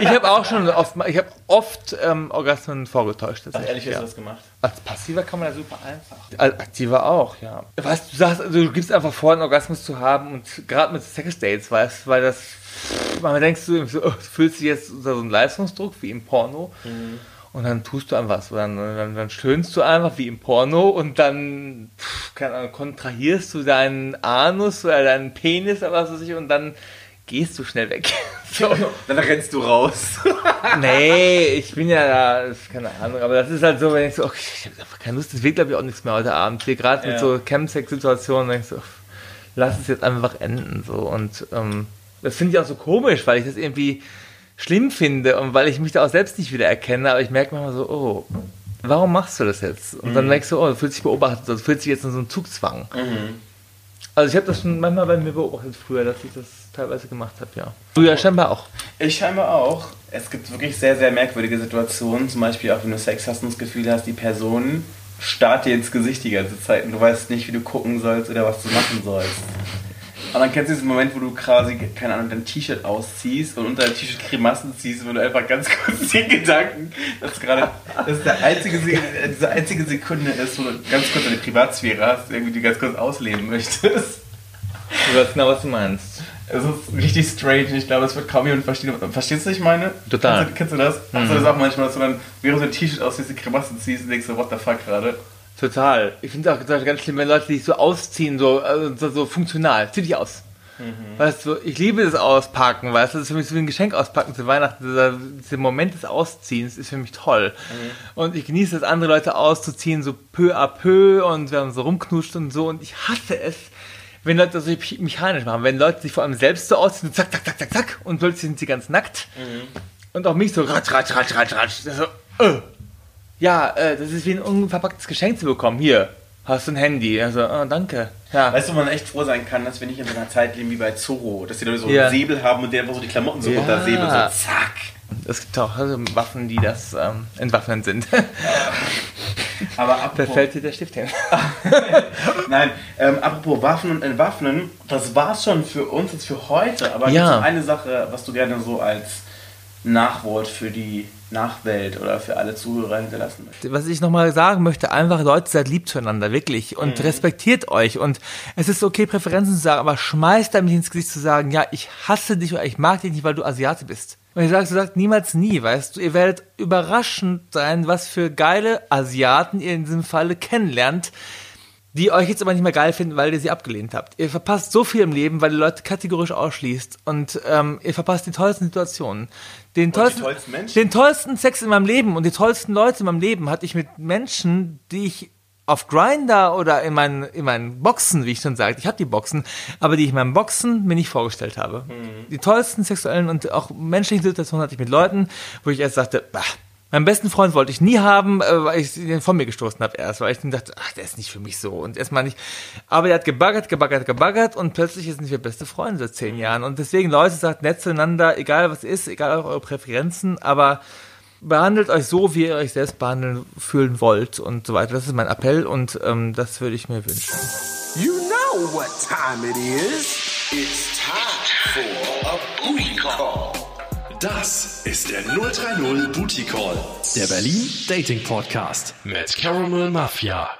Ich habe auch schon oft, ich habe oft ähm, Orgasmen vorgetäuscht. Ach, ehrlich, hast ja. du das gemacht? Als passiver kann man ja super einfach. Als aktiver auch, ja. Weißt du, sagst, also, du gibst einfach vor, einen Orgasmus zu haben und gerade mit Sexdates, weißt du, weil das, manchmal denkst du, so, du fühlst dich jetzt unter so einem Leistungsdruck wie im Porno und dann tust du einfach was, dann, dann, dann stöhnst du einfach wie im Porno und dann, pff, keine Ahnung, kontrahierst du deinen Anus oder deinen Penis oder was weiß ich und dann gehst du schnell weg. so. Dann rennst du raus. Nee, ich bin ja da, ist keine Ahnung, aber das ist halt so, wenn ich so, okay, ich habe einfach keine Lust, das wird glaube ich auch nichts mehr heute Abend. Hier gerade mit Ja. so Chemsex-Situationen, denke ich so, lass es jetzt einfach enden. so Und ähm, das finde ich auch so komisch, weil ich das irgendwie schlimm finde und weil ich mich da auch selbst nicht wieder erkenne, aber ich merke manchmal so, oh, warum machst du das jetzt? Und dann denkst du, oh, du fühlst dich beobachtet, du fühlst dich jetzt in so einem Zugzwang. Also ich habe das schon manchmal bei mir beobachtet früher, dass ich das teilweise gemacht habe, ja. Du ja scheinbar auch. Ich scheinbar auch. Es gibt wirklich sehr, sehr merkwürdige Situationen. Zum Beispiel auch, wenn du Sex hast und das Gefühl hast, die Person starrt dir ins Gesicht die ganze Zeit und du weißt nicht, wie du gucken sollst oder was du machen sollst. Und dann kennst du diesen Moment, wo du quasi, keine Ahnung, dein T-Shirt ausziehst und unter dein T-Shirt Grimassen ziehst, wo du einfach ganz kurz den Gedanken, dass gerade, das ist der einzige, äh, diese einzige Sekunde ist, wo du ganz kurz deine Privatsphäre hast, irgendwie die ganz kurz ausleben möchtest. Du weißt genau, was du meinst. Es ist richtig strange. Ich glaube, es wird kaum jemand verstehen. Verstehst du, was ich meine? Total. Kennst du, kennst du das? Mhm. Hast du das auch manchmal, dass du dann während so ein T-Shirt aus diese Kremassen ziehst und denkst so, what the fuck gerade? Total. Ich finde es auch ganz schlimm, wenn Leute sich so ausziehen, so, also so funktional. Zieh dich aus. Mhm. Weißt du, ich liebe das Auspacken, weißt du, das ist für mich so wie ein Geschenk auspacken zu Weihnachten. Dieser, dieser Moment des Ausziehens ist für mich toll. Mhm. Und ich genieße es, andere Leute auszuziehen, so peu à peu und wir haben so rumknuscht und so. Und ich hasse es, wenn Leute das so mechanisch machen. Wenn Leute sich vor allem selbst so ausziehen, zack, zack, zack, zack, zack, und plötzlich sind sie ganz nackt. Mhm. Und auch mich so ratsch, ratsch, ratsch, ratsch, ratsch. So, äh. Ja, äh, das ist wie ein unverpacktes Geschenk zu bekommen. Hier, hast du ein Handy. Also, oh, danke. Ja. Weißt du, wo man echt froh sein kann, dass wir nicht in so einer Zeit leben wie bei Zorro, dass die Leute so ja. einen Säbel haben und der einfach so die Klamotten so ja. runtersäbeln, so zack. Es gibt auch also Waffen, die das ähm, entwaffnen sind. Aber apropos, da fällt dir der Stift hin. Nein, ähm, apropos Waffen und Entwaffnen, das war's schon für uns jetzt für heute. Aber ja. eine Sache, was du gerne so als Nachwort für die Nachwelt oder für alle Zuhörer hinterlassen möchte. Was ich nochmal sagen möchte, einfach Leute, seid lieb zueinander, wirklich. Und mhm. respektiert euch. Und es ist okay, Präferenzen zu sagen, aber schmeißt damit ins Gesicht zu sagen, ja, ich hasse dich oder ich mag dich nicht, weil du Asiate bist. Und ich sage, du sagst niemals nie, weißt du, ihr werdet überraschend sein, was für geile Asiaten ihr in diesem Falle kennenlernt, die euch jetzt aber nicht mehr geil finden, weil ihr sie abgelehnt habt. Ihr verpasst so viel im Leben, weil ihr Leute kategorisch ausschließt und ähm, ihr verpasst die tollsten Situationen. Den tollsten, den tollsten Sex in meinem Leben und die tollsten Leute in meinem Leben hatte ich mit Menschen, die ich auf Grinder oder in meinen, in meinen Boxen, wie ich schon sagte, ich habe die Boxen, aber die ich in meinen Boxen mir nicht vorgestellt habe. Mhm. Die tollsten sexuellen und auch menschlichen Situationen hatte ich mit Leuten, wo ich erst sagte, bah, Meinen besten Freund wollte ich nie haben, äh, weil ich den von mir gestoßen habe erst, weil ich dann dachte, ach, der ist nicht für mich so und erstmal nicht. Aber der hat gebaggert, gebaggert, gebaggert und plötzlich sind wir beste Freunde seit zehn Jahren. Und deswegen, Leute, sagt nett zueinander, egal was ist, egal eure Präferenzen, aber behandelt euch so, wie ihr euch selbst behandeln fühlen wollt und so weiter. Das ist mein Appell und ähm, das würde ich mir wünschen. You know what time it is. It's time for a booty call. Das ist der 030 Booty Call, der Berlin Dating Podcast mit Caramel Mafia.